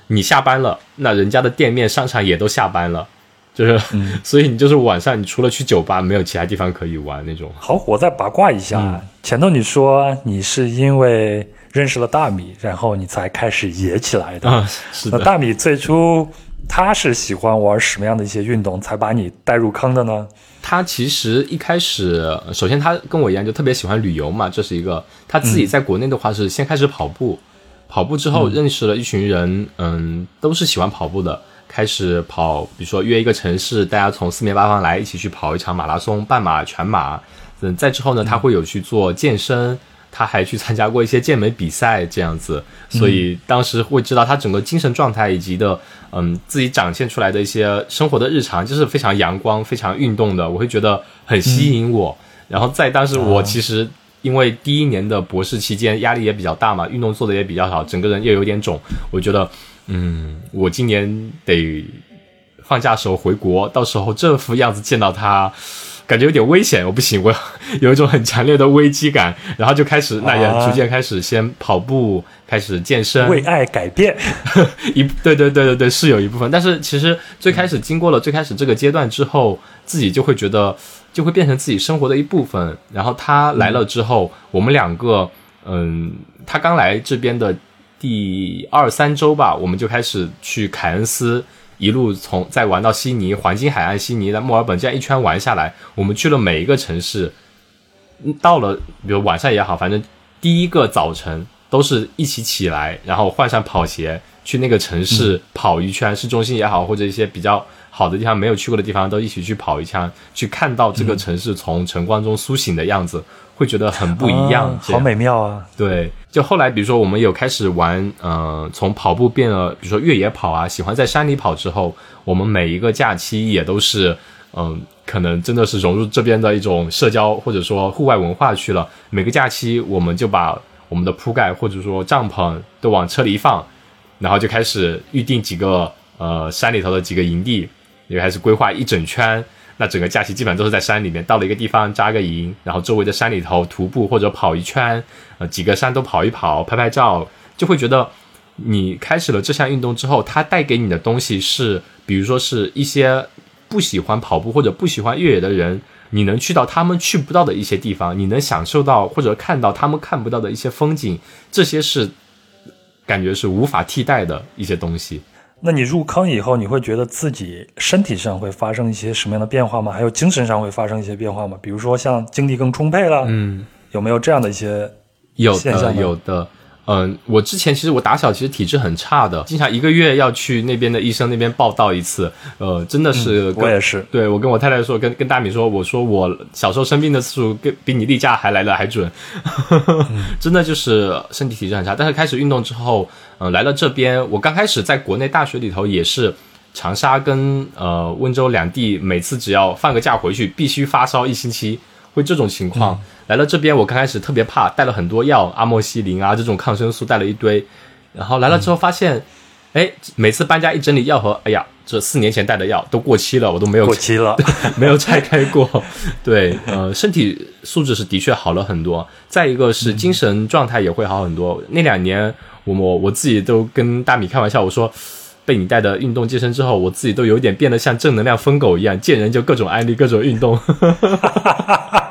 S2: 你下班了，那人家的店面商场也都下班了，就是，所以你就是晚上，你除了去酒吧，没有其他地方可以玩那种。
S1: 好，我再八卦一下，前头你说你是因为。认识了大米，然后你才开始野起来的。
S2: 啊，是的。
S1: 那大米最初他是喜欢玩什么样的一些运动，才把你带入坑的呢？
S2: 他其实一开始，首先他跟我一样，就特别喜欢旅游嘛，这是一个。他自己在国内的话是先开始跑步，跑步之后认识了一群人，嗯，都是喜欢跑步的，开始跑，比如说约一个城市，大家从四面八方来一起去跑一场马拉松、半马、全马。嗯，再之后呢，他会有去做健身。他还去参加过一些健美比赛，这样子，所以当时会知道他整个精神状态以及的，嗯，自己展现出来的一些生活的日常，就是非常阳光、非常运动的，我会觉得很吸引我。然后在当时，我其实因为第一年的博士期间压力也比较大嘛，运动做的也比较少，整个人又有点肿，我觉得，嗯，我今年得放假时候回国，到时候这副样子见到他。感觉有点危险，我不行，我 有一种很强烈的危机感，然后就开始，那也逐渐开始先跑步，开始健身，
S1: 为爱改变，
S2: 一对对对对对是有一部分，但是其实最开始经过了最开始这个阶段之后，自己就会觉得就会变成自己生活的一部分。然后他来了之后，我们两个，嗯，他刚来这边的第二三周吧，我们就开始去凯恩斯。一路从再玩到悉尼，黄金海岸悉尼，在墨尔本这样一圈玩下来，我们去了每一个城市，到了比如晚上也好，反正第一个早晨都是一起起来，然后换上跑鞋去那个城市跑一圈，市中心也好，或者一些比较好的地方没有去过的地方，都一起去跑一圈，去看到这个城市从晨光中苏醒的样子。会觉得很不一样，
S1: 好美妙啊！
S2: 对，就后来比如说我们有开始玩，呃，从跑步变了，比如说越野跑啊，喜欢在山里跑之后，我们每一个假期也都是，嗯，可能真的是融入这边的一种社交或者说户外文化去了。每个假期我们就把我们的铺盖或者说帐篷都往车里一放，然后就开始预定几个呃山里头的几个营地，也开始规划一整圈。那整个假期基本上都是在山里面，到了一个地方扎个营，然后周围的山里头徒步或者跑一圈，呃，几个山都跑一跑，拍拍照，就会觉得你开始了这项运动之后，它带给你的东西是，比如说是一些不喜欢跑步或者不喜欢越野的人，你能去到他们去不到的一些地方，你能享受到或者看到他们看不到的一些风景，这些是感觉是无法替代的一些东西。
S1: 那你入坑以后，你会觉得自己身体上会发生一些什么样的变化吗？还有精神上会发生一些变化吗？比如说像精力更充沛了，
S2: 嗯，
S1: 有没有这样的一些
S2: 有的有的。嗯，我之前其实我打小其实体质很差的，经常一个月要去那边的医生那边报道一次。呃，真的是
S1: 我也是。
S2: 对我跟我太太说，跟跟大米说，我说我小时候生病的次数跟比你例假还来的还准，真的就是身体体质很差。但是开始运动之后，嗯，来了这边，我刚开始在国内大学里头也是长沙跟呃温州两地，每次只要放个假回去，必须发烧一星期。会这种情况来了这边，我刚开始特别怕，带了很多药，阿莫西林啊这种抗生素带了一堆，然后来了之后发现，哎，每次搬家一整理药盒，哎呀，这四年前带的药都过期了，我都没有
S1: 过期了，
S2: 没有拆开过。对，呃，身体素质是的确好了很多，再一个是精神状态也会好很多。那两年，我我我自己都跟大米开玩笑，我说。被你带的运动健身之后，我自己都有点变得像正能量疯狗一样，见人就各种安利各种运动。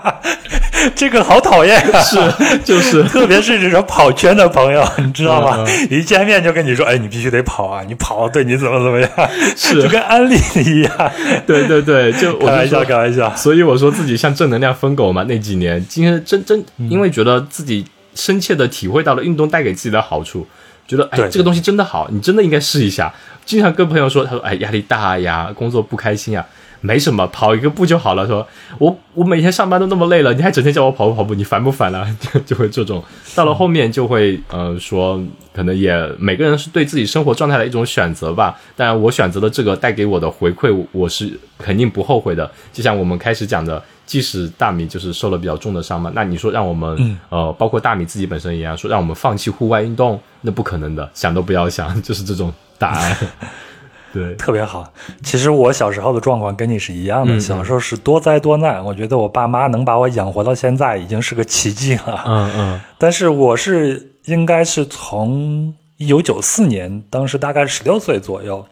S1: 这个好讨厌啊！
S2: 是，就是，
S1: 特别是这种跑圈的朋友，你知道吗？一见面就跟你说：“哎，你必须得跑啊！你跑对你怎么怎么样？”
S2: 是，
S1: 就跟安利一样。
S2: 对对对，就
S1: 开玩笑，开玩笑。
S2: 所以我说自己像正能量疯狗嘛。那几年，今天真真因为觉得自己深切的体会到了运动带给自己的好处。觉得哎，这个东西真的好，你真的应该试一下。经常跟朋友说，他说哎，压力大呀，工作不开心呀。没什么，跑一个步就好了。说我我每天上班都那么累了，你还整天叫我跑步跑步，你烦不烦 了？就就会这种。到了后面就会呃说，可能也每个人是对自己生活状态的一种选择吧。当然，我选择的这个带给我的回馈，我是肯定不后悔的。就像我们开始讲的。即使大米就是受了比较重的伤嘛，那你说让我们呃，包括大米自己本身一样，说让我们放弃户外运动，那不可能的，想都不要想，就是这种答案。对，
S1: 特别好。其实我小时候的状况跟你是一样的，小时候是多灾多难，我觉得我爸妈能把我养活到现在已经是个奇迹了。
S2: 嗯嗯。
S1: 但是我是应该是从一九九四年，当时大概十六岁左右。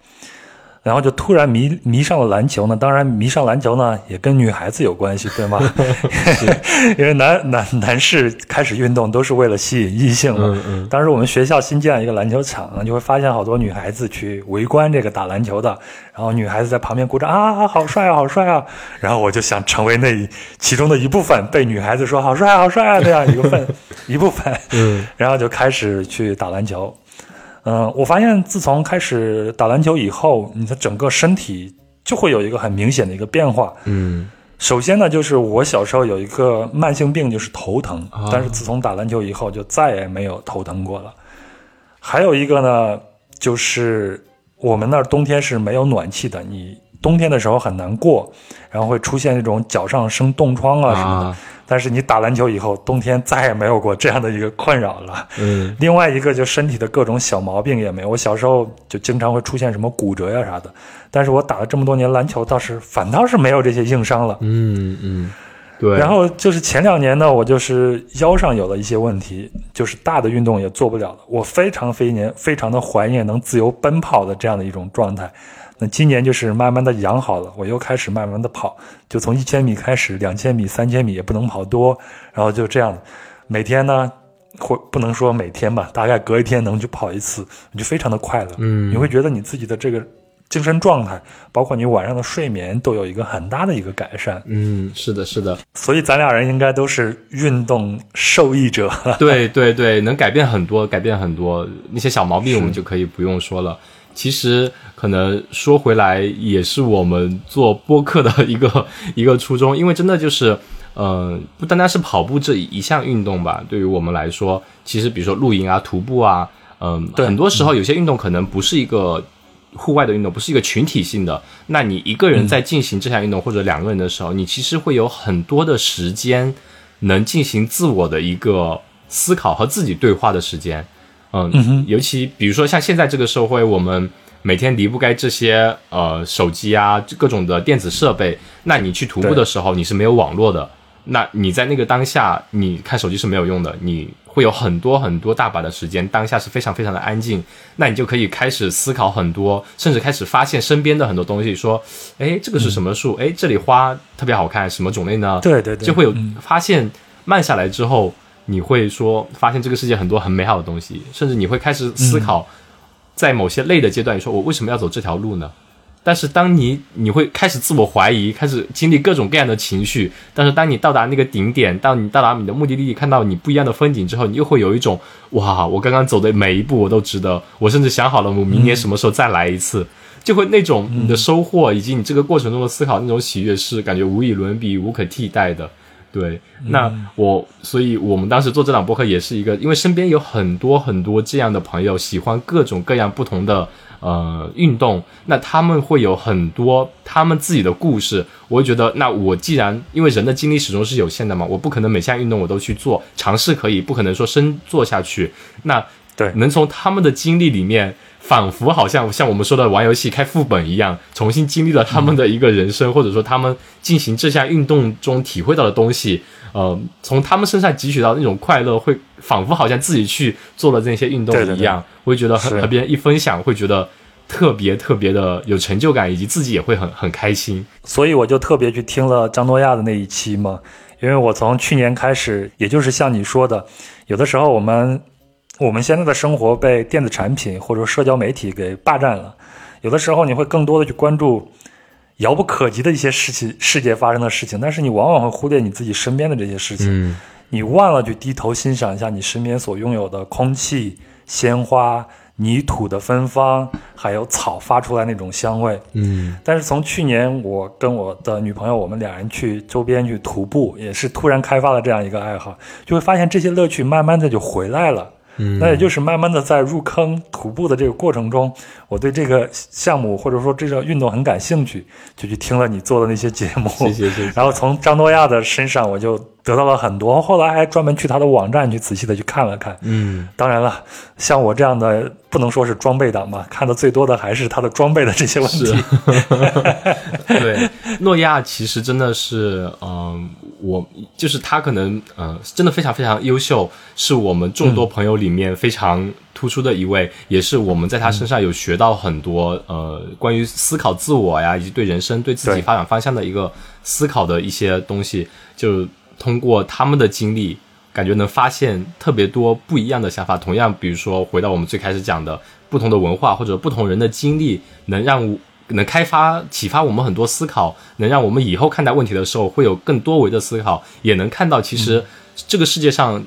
S1: 然后就突然迷迷上了篮球呢，当然迷上篮球呢也跟女孩子有关系，对吗？因为男男男士开始运动都是为了吸引异性嘛。当时我们学校新建一个篮球场，就会发现好多女孩子去围观这个打篮球的，然后女孩子在旁边鼓掌啊，好帅啊，好帅啊！然后我就想成为那其中的一部分，被女孩子说好帅好帅啊这样一个份一部分，
S2: 嗯，
S1: 然后就开始去打篮球。嗯，我发现自从开始打篮球以后，你的整个身体就会有一个很明显的一个变化。
S2: 嗯，
S1: 首先呢，就是我小时候有一个慢性病，就是头疼，但是自从打篮球以后，就再也没有头疼过了。还有一个呢，就是我们那儿冬天是没有暖气的，你冬天的时候很难过，然后会出现那种脚上生冻疮啊什么的。但是你打篮球以后，冬天再也没有过这样的一个困扰了。
S2: 嗯，
S1: 另外一个就身体的各种小毛病也没有。我小时候就经常会出现什么骨折呀啥的，但是我打了这么多年篮球，倒是反倒是没有这些硬伤了。
S2: 嗯嗯，对。
S1: 然后就是前两年呢，我就是腰上有了一些问题，就是大的运动也做不了了。我非常非年非常的怀念能自由奔跑的这样的一种状态。那今年就是慢慢的养好了，我又开始慢慢的跑，就从一千米开始，两千米、三千米也不能跑多，然后就这样，每天呢，或不能说每天吧，大概隔一天能去跑一次，你就非常的快乐，
S2: 嗯，
S1: 你会觉得你自己的这个精神状态，包括你晚上的睡眠都有一个很大的一个改善，
S2: 嗯，是的，是的，
S1: 所以咱俩人应该都是运动受益者，
S2: 对对对，能改变很多，改变很多那些小毛病，我们就可以不用说了。其实可能说回来，也是我们做播客的一个一个初衷，因为真的就是，嗯，不单单是跑步这一项运动吧，对于我们来说，其实比如说露营啊、徒步啊，嗯，很多时候有些运动可能不是一个户外的运动，不是一个群体性的。那你一个人在进行这项运动，或者两个人的时候，你其实会有很多的时间能进行自我的一个思考和自己对话的时间。嗯，尤其比如说像现在这个社会，我们每天离不开这些呃手机啊，各种的电子设备。那你去徒步的时候，你是没有网络的。那你在那个当下，你看手机是没有用的。你会有很多很多大把的时间，当下是非常非常的安静。那你就可以开始思考很多，甚至开始发现身边的很多东西。说，哎，这个是什么树？哎，这里花特别好看，什么种类呢？
S1: 对对对，
S2: 就会有发现。慢下来之后。你会说发现这个世界很多很美好的东西，甚至你会开始思考，在某些累的阶段，你说我为什么要走这条路呢？但是当你你会开始自我怀疑，开始经历各种各样的情绪，但是当你到达那个顶点，到你到达你的目的地，看到你不一样的风景之后，你又会有一种哇，我刚刚走的每一步我都值得，我甚至想好了我明年什么时候再来一次，就会那种你的收获以及你这个过程中的思考那种喜悦是感觉无与伦比、无可替代的。对，那我，所以我们当时做这档播客也是一个，因为身边有很多很多这样的朋友，喜欢各种各样不同的呃运动，那他们会有很多他们自己的故事。我会觉得，那我既然因为人的精力始终是有限的嘛，我不可能每项运动我都去做，尝试可以，不可能说深做下去。那
S1: 对，
S2: 能从他们的经历里面。仿佛好像像我们说的玩游戏开副本一样，重新经历了他们的一个人生，或者说他们进行这项运动中体会到的东西，呃，从他们身上汲取到那种快乐，会仿佛好像自己去做了那些运动一样，我会觉得和别人一分享，会觉得特别特别的有成就感，以及自己也会很很开心。
S1: 所以我就特别去听了张诺亚的那一期嘛，因为我从去年开始，也就是像你说的，有的时候我们。我们现在的生活被电子产品或者社交媒体给霸占了，有的时候你会更多的去关注遥不可及的一些事情、世界发生的事情，但是你往往会忽略你自己身边的这些事情。
S2: 嗯，
S1: 你忘了去低头欣赏一下你身边所拥有的空气、鲜花、泥土的芬芳，还有草发出来那种香味。
S2: 嗯，
S1: 但是从去年我跟我的女朋友，我们两人去周边去徒步，也是突然开发了这样一个爱好，就会发现这些乐趣慢慢的就回来了。
S2: 嗯，
S1: 那也就是慢慢的在入坑徒步的这个过程中，我对这个项目或者说这个运动很感兴趣，就去听了你做的那些节目。
S2: 谢谢谢谢。
S1: 然后从张诺亚的身上，我就得到了很多。后来还专门去他的网站去仔细的去看了看。
S2: 嗯，
S1: 当然了，像我这样的不能说是装备党吧，看的最多的还是他的装备的这些问题。
S2: 对，诺亚其实真的是，嗯、我就是他可能，呃，真的非常非常优秀，是我们众多朋友里面非常突出的一位，也是我们在他身上有学到很多，呃，关于思考自我呀，以及对人生、对自己发展方向的一个思考的一些东西，就通过他们的经历。感觉能发现特别多不一样的想法。同样，比如说回到我们最开始讲的，不同的文化或者不同人的经历，能让能开发、启发我们很多思考，能让我们以后看待问题的时候会有更多维的思考，也能看到其实这个世界上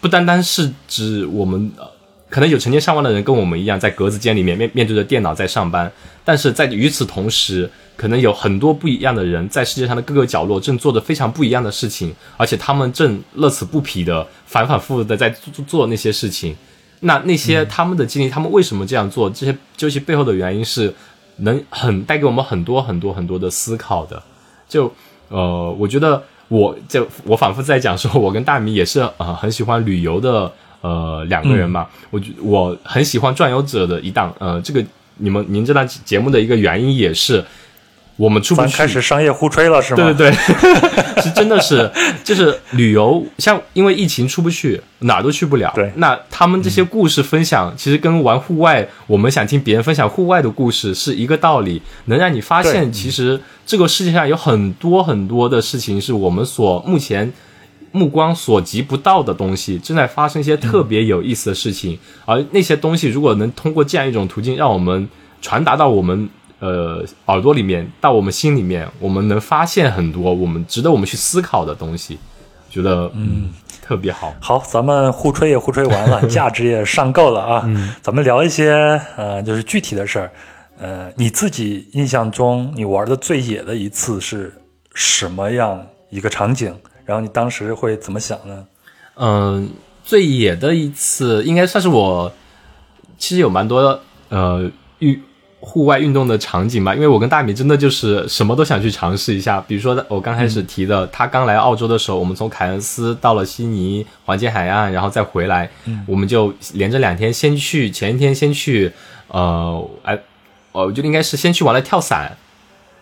S2: 不单单是指我们。呃可能有成千上万的人跟我们一样，在格子间里面面面对着电脑在上班，但是在与此同时，可能有很多不一样的人在世界上的各个角落正做着非常不一样的事情，而且他们正乐此不疲的反反复复的在做做那些事情。那那些他们的经历，他们为什么这样做？这些究其背后的原因是能很带给我们很多很多很多的思考的。就呃，我觉得我就我反复在讲说，我跟大米也是呃很喜欢旅游的呃两个人嘛。我觉我很喜欢转悠者的一档呃，这个你们您这档节目的一个原因也是我们出不去，
S1: 开始商业互吹了是吗？
S2: 对对对，是真的是，就是旅游，像因为疫情出不去，哪儿都去不了。
S1: 对。
S2: 那他们这些故事分享，其实跟玩户外，我们想听别人分享户外的故事是一个道理，能让你发现，其实这个世界上有很多很多的事情是我们所目前。目光所及不到的东西，正在发生一些特别有意思的事情，而那些东西如果能通过这样一种途径，让我们传达到我们呃耳朵里面，到我们心里面，我们能发现很多我们值得我们去思考的东西，觉得嗯特别好。
S1: 好，咱们互吹也互吹完了，价值也上够了啊。咱们聊一些呃，就是具体的事儿。呃，你自己印象中你玩的最野的一次是什么样一个场景？然后你当时会怎么想呢？
S2: 嗯，最野的一次应该算是我，其实有蛮多呃运户外运动的场景吧，因为我跟大米真的就是什么都想去尝试一下。比如说我刚开始提的，他刚来澳洲的时候，我们从凯恩斯到了悉尼黄金海岸，然后再回来，我们就连着两天，先去前一天先去呃哎，我觉得应该是先去玩了跳伞。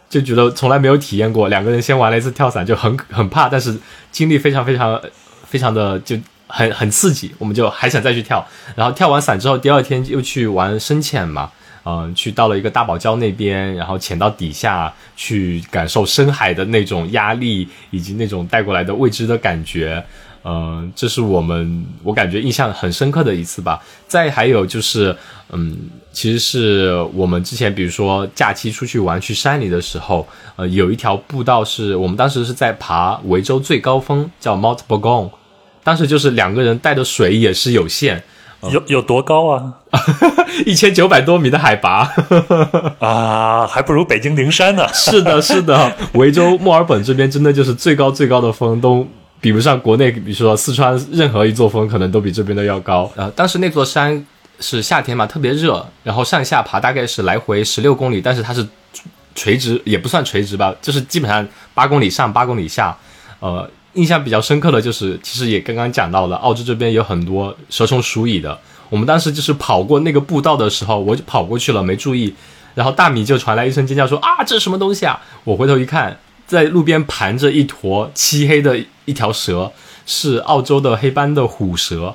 S2: 就觉得从来没有体验过，两个人先玩了一次跳伞，就很很怕，但是经历非常非常非常的就很很刺激，我们就还想再去跳。然后跳完伞之后，第二天又去玩深潜嘛，嗯、去到了一个大堡礁那边，然后潜到底下去感受深海的那种压力，以及那种带过来的未知的感觉。嗯、这是我们我感觉印象很深刻的一次吧。再还有就是，嗯，其实是我们之前比如说假期出去玩去山里的时候，呃，有一条步道是我们当时是在爬维州最高峰，叫 Mount Bogong，。当时就是两个人带的水也是有限，
S1: 有有多高啊？
S2: 一千九百多米的海拔。
S1: 啊，还不如北京灵山呢。
S2: 是的，是的，维州墨尔本这边真的就是最高最高的峰都比不上国内，比如说四川任何一座峰，可能都比这边的要高。呃，当时那座山是夏天嘛，特别热，然后上下爬大概是来回十六公里，但是它是垂直，也不算垂直吧，就是基本上八公里上八公里下。呃，印象比较深刻的就是，其实也刚刚讲到了，澳洲这边有很多蛇虫鼠蚁的。我们当时就是跑过那个步道的时候，我就跑过去了，没注意，然后大米就传来一声尖叫说啊，这是什么东西啊？我回头一看，在路边盘着一坨漆黑的一条蛇，是澳洲的黑斑的虎蛇，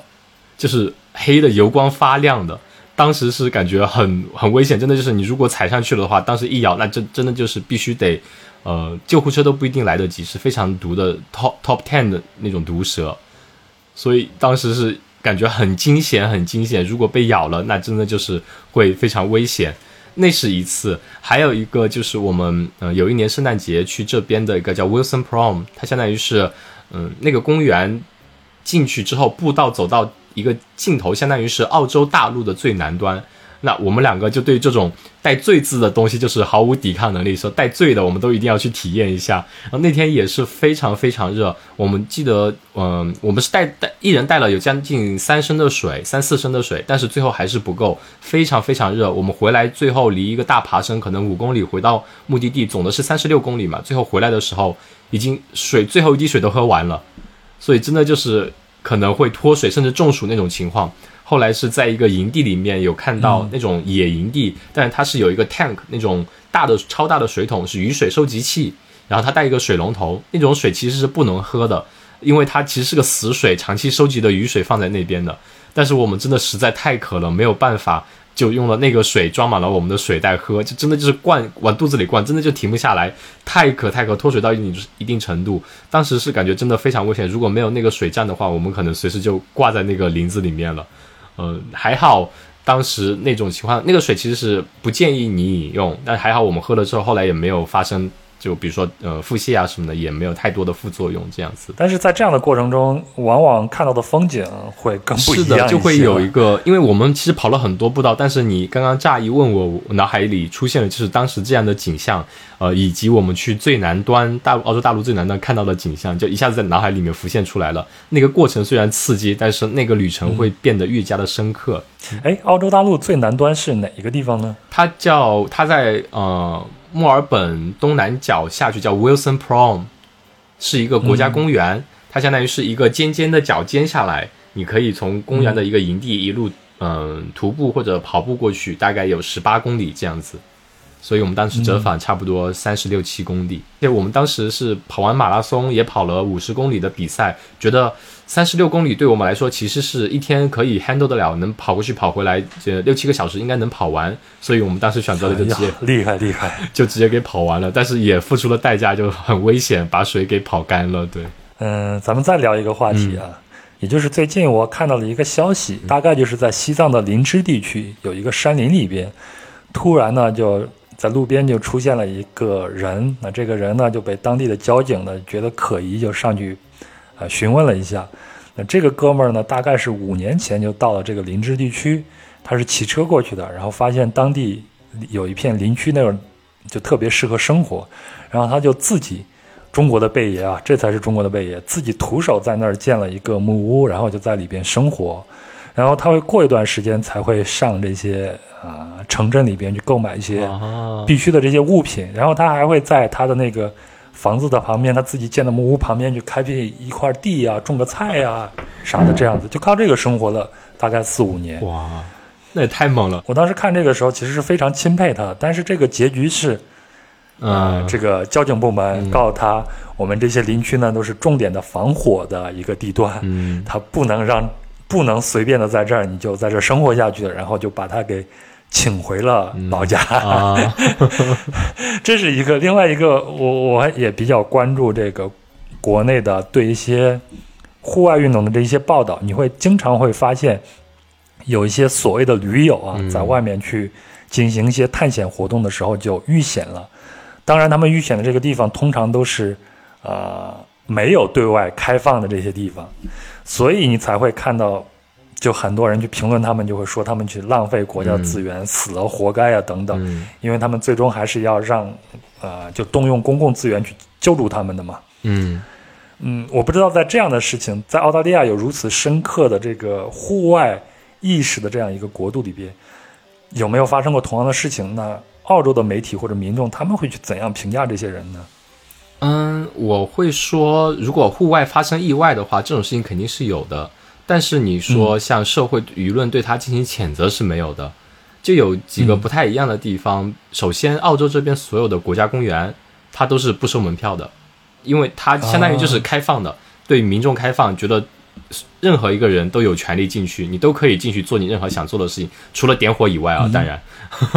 S2: 就是黑的油光发亮的。当时是感觉很很危险，真的就是你如果踩上去了的话，当时一咬，那真真的就是必须得，呃，救护车都不一定来得及，是非常毒的 top top ten 的那种毒蛇，所以当时是感觉很惊险，很惊险。如果被咬了，那真的就是会非常危险。那是一次，还有一个就是我们呃有一年圣诞节去这边的一个叫 Wilson Prom，它相当于是嗯、那个公园进去之后步道走到一个尽头，相当于是澳洲大陆的最南端。那我们两个就对这种带“醉”字的东西就是毫无抵抗能力，说带“醉”的我们都一定要去体验一下。然后那天也是非常非常热，我们记得，嗯，我们是带带一人带了有将近三升的水，三四升的水，但是最后还是不够，非常非常热。我们回来最后离一个大爬升可能五公里，回到目的地总的是三十六公里嘛，最后回来的时候已经水最后一滴水都喝完了，所以真的就是可能会脱水甚至中暑那种情况。后来是在一个营地里面有看到那种野营地，但是它是有一个 tank 那种大的超大的水桶，是雨水收集器，然后它带一个水龙头，那种水其实是不能喝的，因为它其实是个死水，长期收集的雨水放在那边的。但是我们真的实在太渴了，没有办法，就用了那个水装满了我们的水袋喝，就真的就是灌往肚子里灌，真的就停不下来，太渴太渴，脱水到一定一定程度，当时是感觉真的非常危险，如果没有那个水站的话，我们可能随时就挂在那个林子里面了。呃，还好，当时那种情况，那个水其实是不建议你饮用，但还好我们喝了之后，后来也没有发生。就比如说，呃，腹泻啊什么的，也没有太多的副作用，这样子。
S1: 但是在这样的过程中，往往看到的风景会更不一
S2: 样是的，就会有一个，因为我们其实跑了很多步道，但是你刚刚乍一问我，脑海里出现的就是当时这样的景象，呃，以及我们去最南端大澳洲大陆最南端看到的景象，就一下子在脑海里面浮现出来了。那个过程虽然刺激，但是那个旅程会变得越加的深刻。
S1: 哎，澳洲大陆最南端是哪一个地方呢？
S2: 它叫它在呃。墨尔本东南角下去叫 Wilson Prom，是一个国家公园，它相当于是一个尖尖的角尖下来，你可以从公园的一个营地一路嗯。徒步或者跑步过去，大概有十八公里这样子。所以我们当时折返差不多三十六七公里，且我们当时是跑完马拉松，也跑了五十公里的比赛，觉得三十六公里对我们来说其实是一天可以 handle 得了，能跑过去跑回来，这六七个小时应该能跑完。所以我们当时选择了就直接
S1: 厉 害厉害，
S2: 就直接给跑完了，但是也付出了代价，就很危险，把水给跑干了。对，
S1: 嗯，咱们再聊一个话题啊，也就是最近我看到了一个消息，大概就是在西藏的林芝地区有一个山林里边，突然呢就。在路边就出现了一个人，那这个人呢就被当地的交警呢觉得可疑，就上去啊询问了一下。那这个哥们儿呢，大概是五年前就到了这个林芝地区，他是骑车过去的，然后发现当地有一片林区那种就特别适合生活，然后他就自己中国的贝爷啊，这才是中国的贝爷，自己徒手在那儿建了一个木屋，然后就在里边生活。然后他会过一段时间才会上这些啊城镇里边去购买一些必须的这些物品，然后他还会在他的那个房子的旁边，他自己建的木屋旁边去开辟一块地啊，种个菜呀啥的，这样子就靠这个生活了大概四五年。
S2: 哇，那也太猛了！
S1: 我当时看这个时候其实是非常钦佩他，但是这个结局是，呃，这个交警部门告诉他，我们这些林区呢都是重点的防火的一个地段，嗯，他不能让。不能随便的在这儿，你就在这儿生活下去了，然后就把他给请回了老家。这是一个，另外一个，我我也比较关注这个国内的对一些户外运动的这一些报道。你会经常会发现有一些所谓的驴友啊，在外面去进行一些探险活动的时候就遇险了。当然，他们遇险的这个地方通常都是呃没有对外开放的这些地方。所以你才会看到，就很多人去评论他们，就会说他们去浪费国家资源，死了活该啊等等。因为他们最终还是要让，呃，就动用公共资源去救助他们的嘛。嗯嗯，我不知道在这样的事情，在澳大利亚有如此深刻的这个户外意识的这样一个国度里边，有没有发生过同样的事情？那澳洲的媒体或者民众他们会去怎样评价这些人呢？
S2: 嗯，我会说，如果户外发生意外的话，这种事情肯定是有的。但是你说像社会舆论对他进行谴责是没有的，就有几个不太一样的地方。首先，澳洲这边所有的国家公园，它都是不收门票的，因为它相当于就是开放的，对民众开放，觉得。任何一个人都有权利进去，你都可以进去做你任何想做的事情，除了点火以外啊，当然。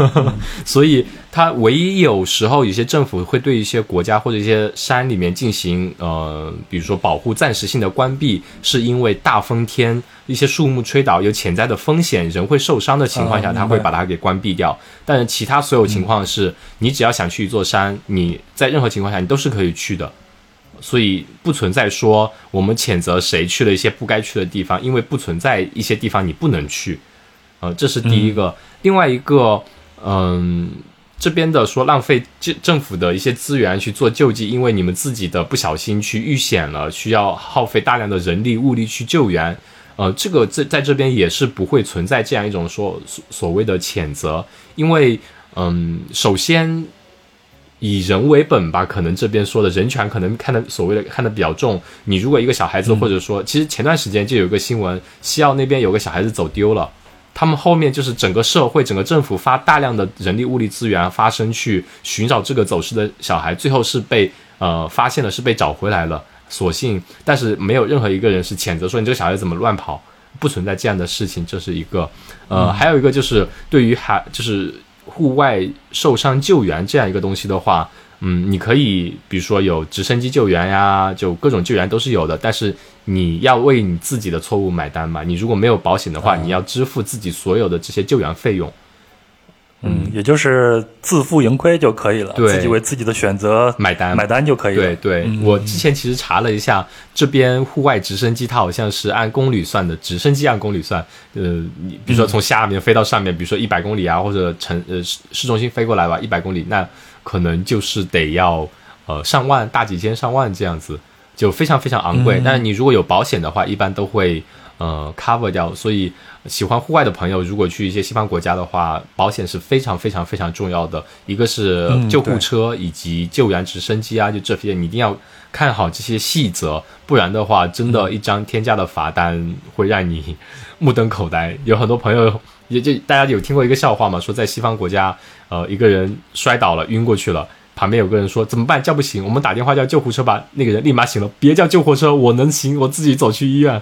S2: 所以，他唯一有时候有些政府会对一些国家或者一些山里面进行呃，比如说保护暂时性的关闭，是因为大风天一些树木吹倒有潜在的风险，人会受伤的情况下，他会把它给关闭掉。但是其他所有情况是，你只要想去一座山，你在任何情况下你都是可以去的。所以不存在说我们谴责谁去了一些不该去的地方，因为不存在一些地方你不能去，呃，这是第一个。另外一个，嗯，这边的说浪费政政府的一些资源去做救济，因为你们自己的不小心去遇险了，需要耗费大量的人力物力去救援，呃，这个在在这边也是不会存在这样一种说所所谓的谴责，因为，嗯，首先。以人为本吧，可能这边说的人权可能看的所谓的看的比较重。你如果一个小孩子，或者说，其实前段时间就有一个新闻，西澳那边有个小孩子走丢了，他们后面就是整个社会、整个政府发大量的人力物力资源发生去寻找这个走失的小孩，最后是被呃发现了，是被找回来了。所幸，但是没有任何一个人是谴责说你这个小孩子怎么乱跑，不存在这样的事情。这是一个，呃，还有一个就是对于孩就是。户外受伤救援这样一个东西的话，嗯，你可以比如说有直升机救援呀，就各种救援都是有的，但是你要为你自己的错误买单嘛。你如果没有保险的话，你要支付自己所有的这些救援费用。
S1: 嗯，也就是自负盈亏就可以了，
S2: 自
S1: 己为自己的选择
S2: 买单，
S1: 买单就可以了。
S2: 对对，我之前其实查了一下，这边户外直升机它好像是按公里算的，直升机按公里算。呃，你比如说从下面飞到上面，比如说一百公里啊，或者城呃市市中心飞过来吧，一百公里，那可能就是得要呃上万，大几千上万这样子，就非常非常昂贵。但是你如果有保险的话，一般都会呃 cover 掉，所以。喜欢户外的朋友，如果去一些西方国家的话，保险是非常非常非常重要的。一个是救护车以及救援直升机啊，就这些你一定要看好这些细则，不然的话，真的一张天价的罚单会让你目瞪口呆。有很多朋友也就大家有听过一个笑话嘛，说在西方国家，呃，一个人摔倒了，晕过去了。旁边有个人说：“怎么办？叫不醒，我们打电话叫救护车吧。”那个人立马醒了：“别叫救护车，我能行，我自己走去医院。”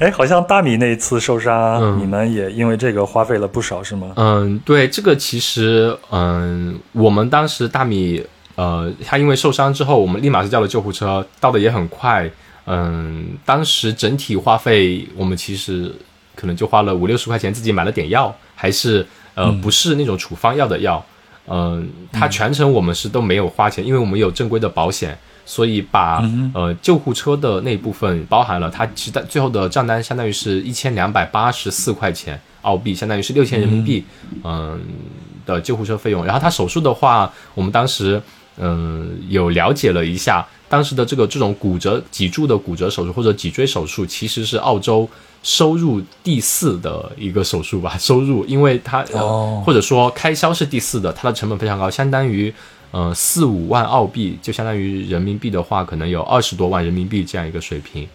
S1: 哎，好像大米那一次受伤，你们也因为这个花费了不少，是吗？
S2: 嗯，对，这个其实，嗯，我们当时大米，呃，他因为受伤之后，我们立马是叫了救护车，到的也很快。嗯，当时整体花费，我们其实可能就花了五六十块钱，自己买了点药，还是。呃，不是那种处方药的药，嗯，它全程我们是都没有花钱，因为我们有正规的保险，所以把呃救护车的那部分包含了，它其实最后的账单相当于是一千两百八十四块钱澳币，相当于是六千人民币，嗯的救护车费用。然后他手术的话，我们当时嗯有了解了一下，当时的这个这种骨折脊柱的骨折手术或者脊椎手术，其实是澳洲。收入第四的一个手术吧，收入，因为它或者说开销是第四的，它的成本非常高，相当于呃四五万澳币，就相当于人民币的话，可能有二十多万人民币这样一个水平。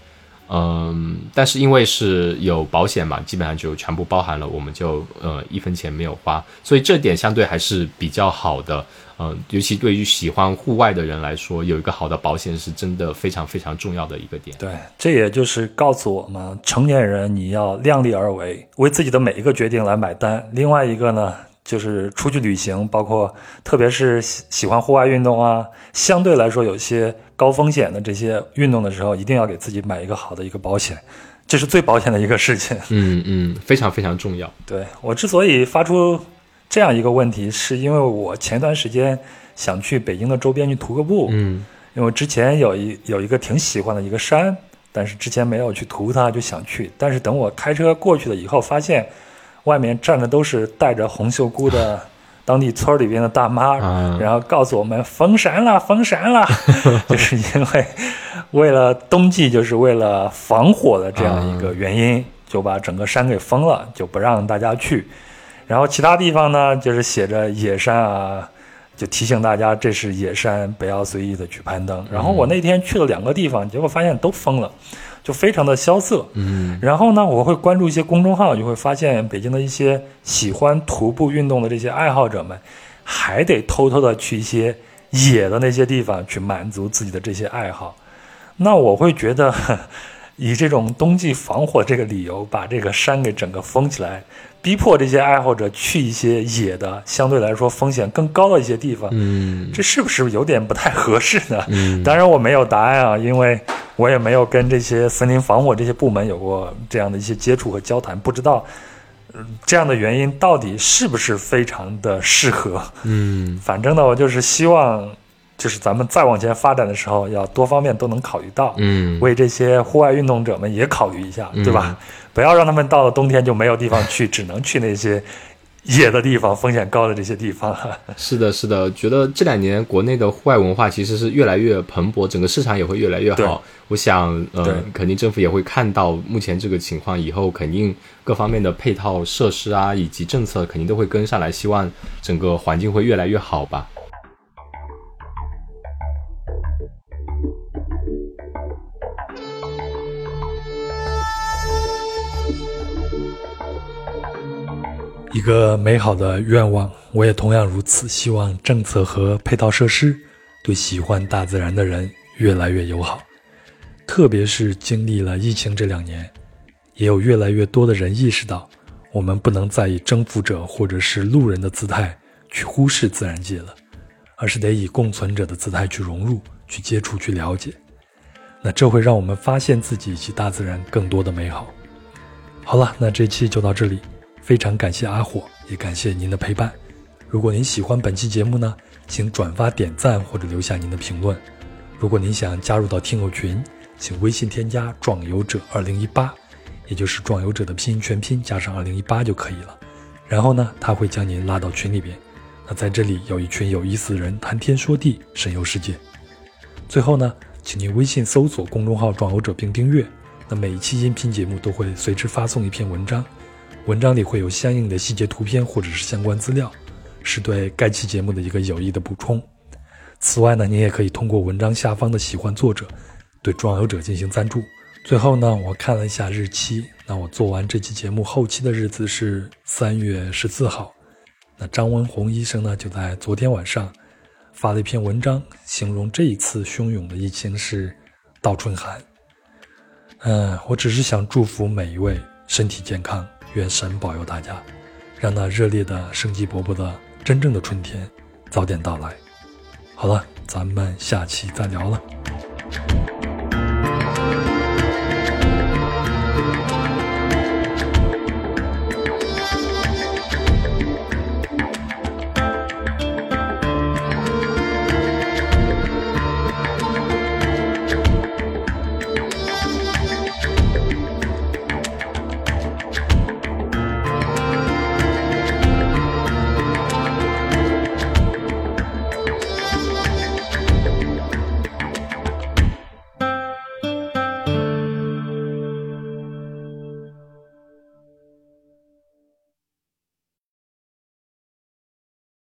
S2: 嗯，但是因为是有保险嘛，基本上就全部包含了，我们就呃一分钱没有花，所以这点相对还是比较好的。嗯，尤其对于喜欢户外的人来说，有一个好的保险是真的非常非常重要的一个点。
S1: 对，这也就是告诉我们，成年人你要量力而为，为自己的每一个决定来买单。另外一个呢？就是出去旅行，包括特别是喜喜欢户外运动啊，相对来说有些高风险的这些运动的时候，一定要给自己买一个好的一个保险，这是最保险的一个事情。
S2: 嗯嗯，非常非常重要。
S1: 对我之所以发出这样一个问题，是因为我前段时间想去北京的周边去徒个步。
S2: 嗯，
S1: 因为之前有一有一个挺喜欢的一个山，但是之前没有去徒它，就想去。但是等我开车过去了以后，发现。外面站的都是戴着红袖箍的 当地村里边的大妈，然后告诉我们封山了，封山了，就是因为为了冬季，就是为了防火的这样一个原因，就把整个山给封了，就不让大家去。然后其他地方呢，就是写着野山啊，就提醒大家这是野山，不要随意的去攀登。然后我那天去了两个地方，结果发现都封了。就非常的萧瑟，
S2: 嗯，
S1: 然后呢，我会关注一些公众号，就会发现北京的一些喜欢徒步运动的这些爱好者们，还得偷偷的去一些野的那些地方去满足自己的这些爱好。那我会觉得，以这种冬季防火这个理由，把这个山给整个封起来，逼迫这些爱好者去一些野的，相对来说风险更高的一些地方，
S2: 嗯，
S1: 这是不是有点不太合适呢？
S2: 嗯，
S1: 当然我没有答案啊，因为。我也没有跟这些森林防火这些部门有过这样的一些接触和交谈，不知道这样的原因到底是不是非常的适合。
S2: 嗯，
S1: 反正呢，我就是希望就是咱们再往前发展的时候，要多方面都能考虑到，
S2: 嗯，
S1: 为这些户外运动者们也考虑一下，对吧？不要让他们到了冬天就没有地方去，只能去那些野的地方、风险高的这些地方。
S2: 是的，是的，觉得这两年国内的户外文化其实是越来越蓬勃，整个市场也会越来越好。我想，呃，肯定政府也会看到目前这个情况，以后肯定各方面的配套设施啊，以及政策肯定都会跟上来，希望整个环境会越来越好吧。
S1: 一个美好的愿望，我也同样如此。希望政策和配套设施对喜欢大自然的人越来越友好。特别是经历了疫情这两年，也有越来越多的人意识到，我们不能再以征服者或者是路人的姿态去忽视自然界了，而是得以共存者的姿态去融入、去接触、去了解。那这会让我们发现自己以及大自然更多的美好。好了，那这期就到这里。非常感谢阿火，也感谢您的陪伴。如果您喜欢本期节目呢，请转发、点赞或者留下您的评论。如果您想加入到听友群，请微信添加“壮游者二零一八”，也就是“壮游者”的拼音全拼加上二零一八就可以了。然后呢，他会将您拉到群里边。那在这里有一群有意思的人谈天说地，神游世界。最后呢，请您微信搜索公众号“壮游者”并订阅。那每一期音频节目都会随之发送一篇文章。文章里会有相应的细节图片或者是相关资料，是对该期节目的一个有益的补充。此外呢，您也可以通过文章下方的喜欢作者，对壮游者进行赞助。最后呢，我看了一下日期，那我做完这期节目后期的日子是三月十四号。那张文宏医生呢，就在昨天晚上发了一篇文章，形容这一次汹涌的疫情是倒春寒。嗯，我只是想祝福每一位身体健康。愿神保佑大家让那热烈的生机勃勃的真正的春天早点到来。好了咱们下期再聊了。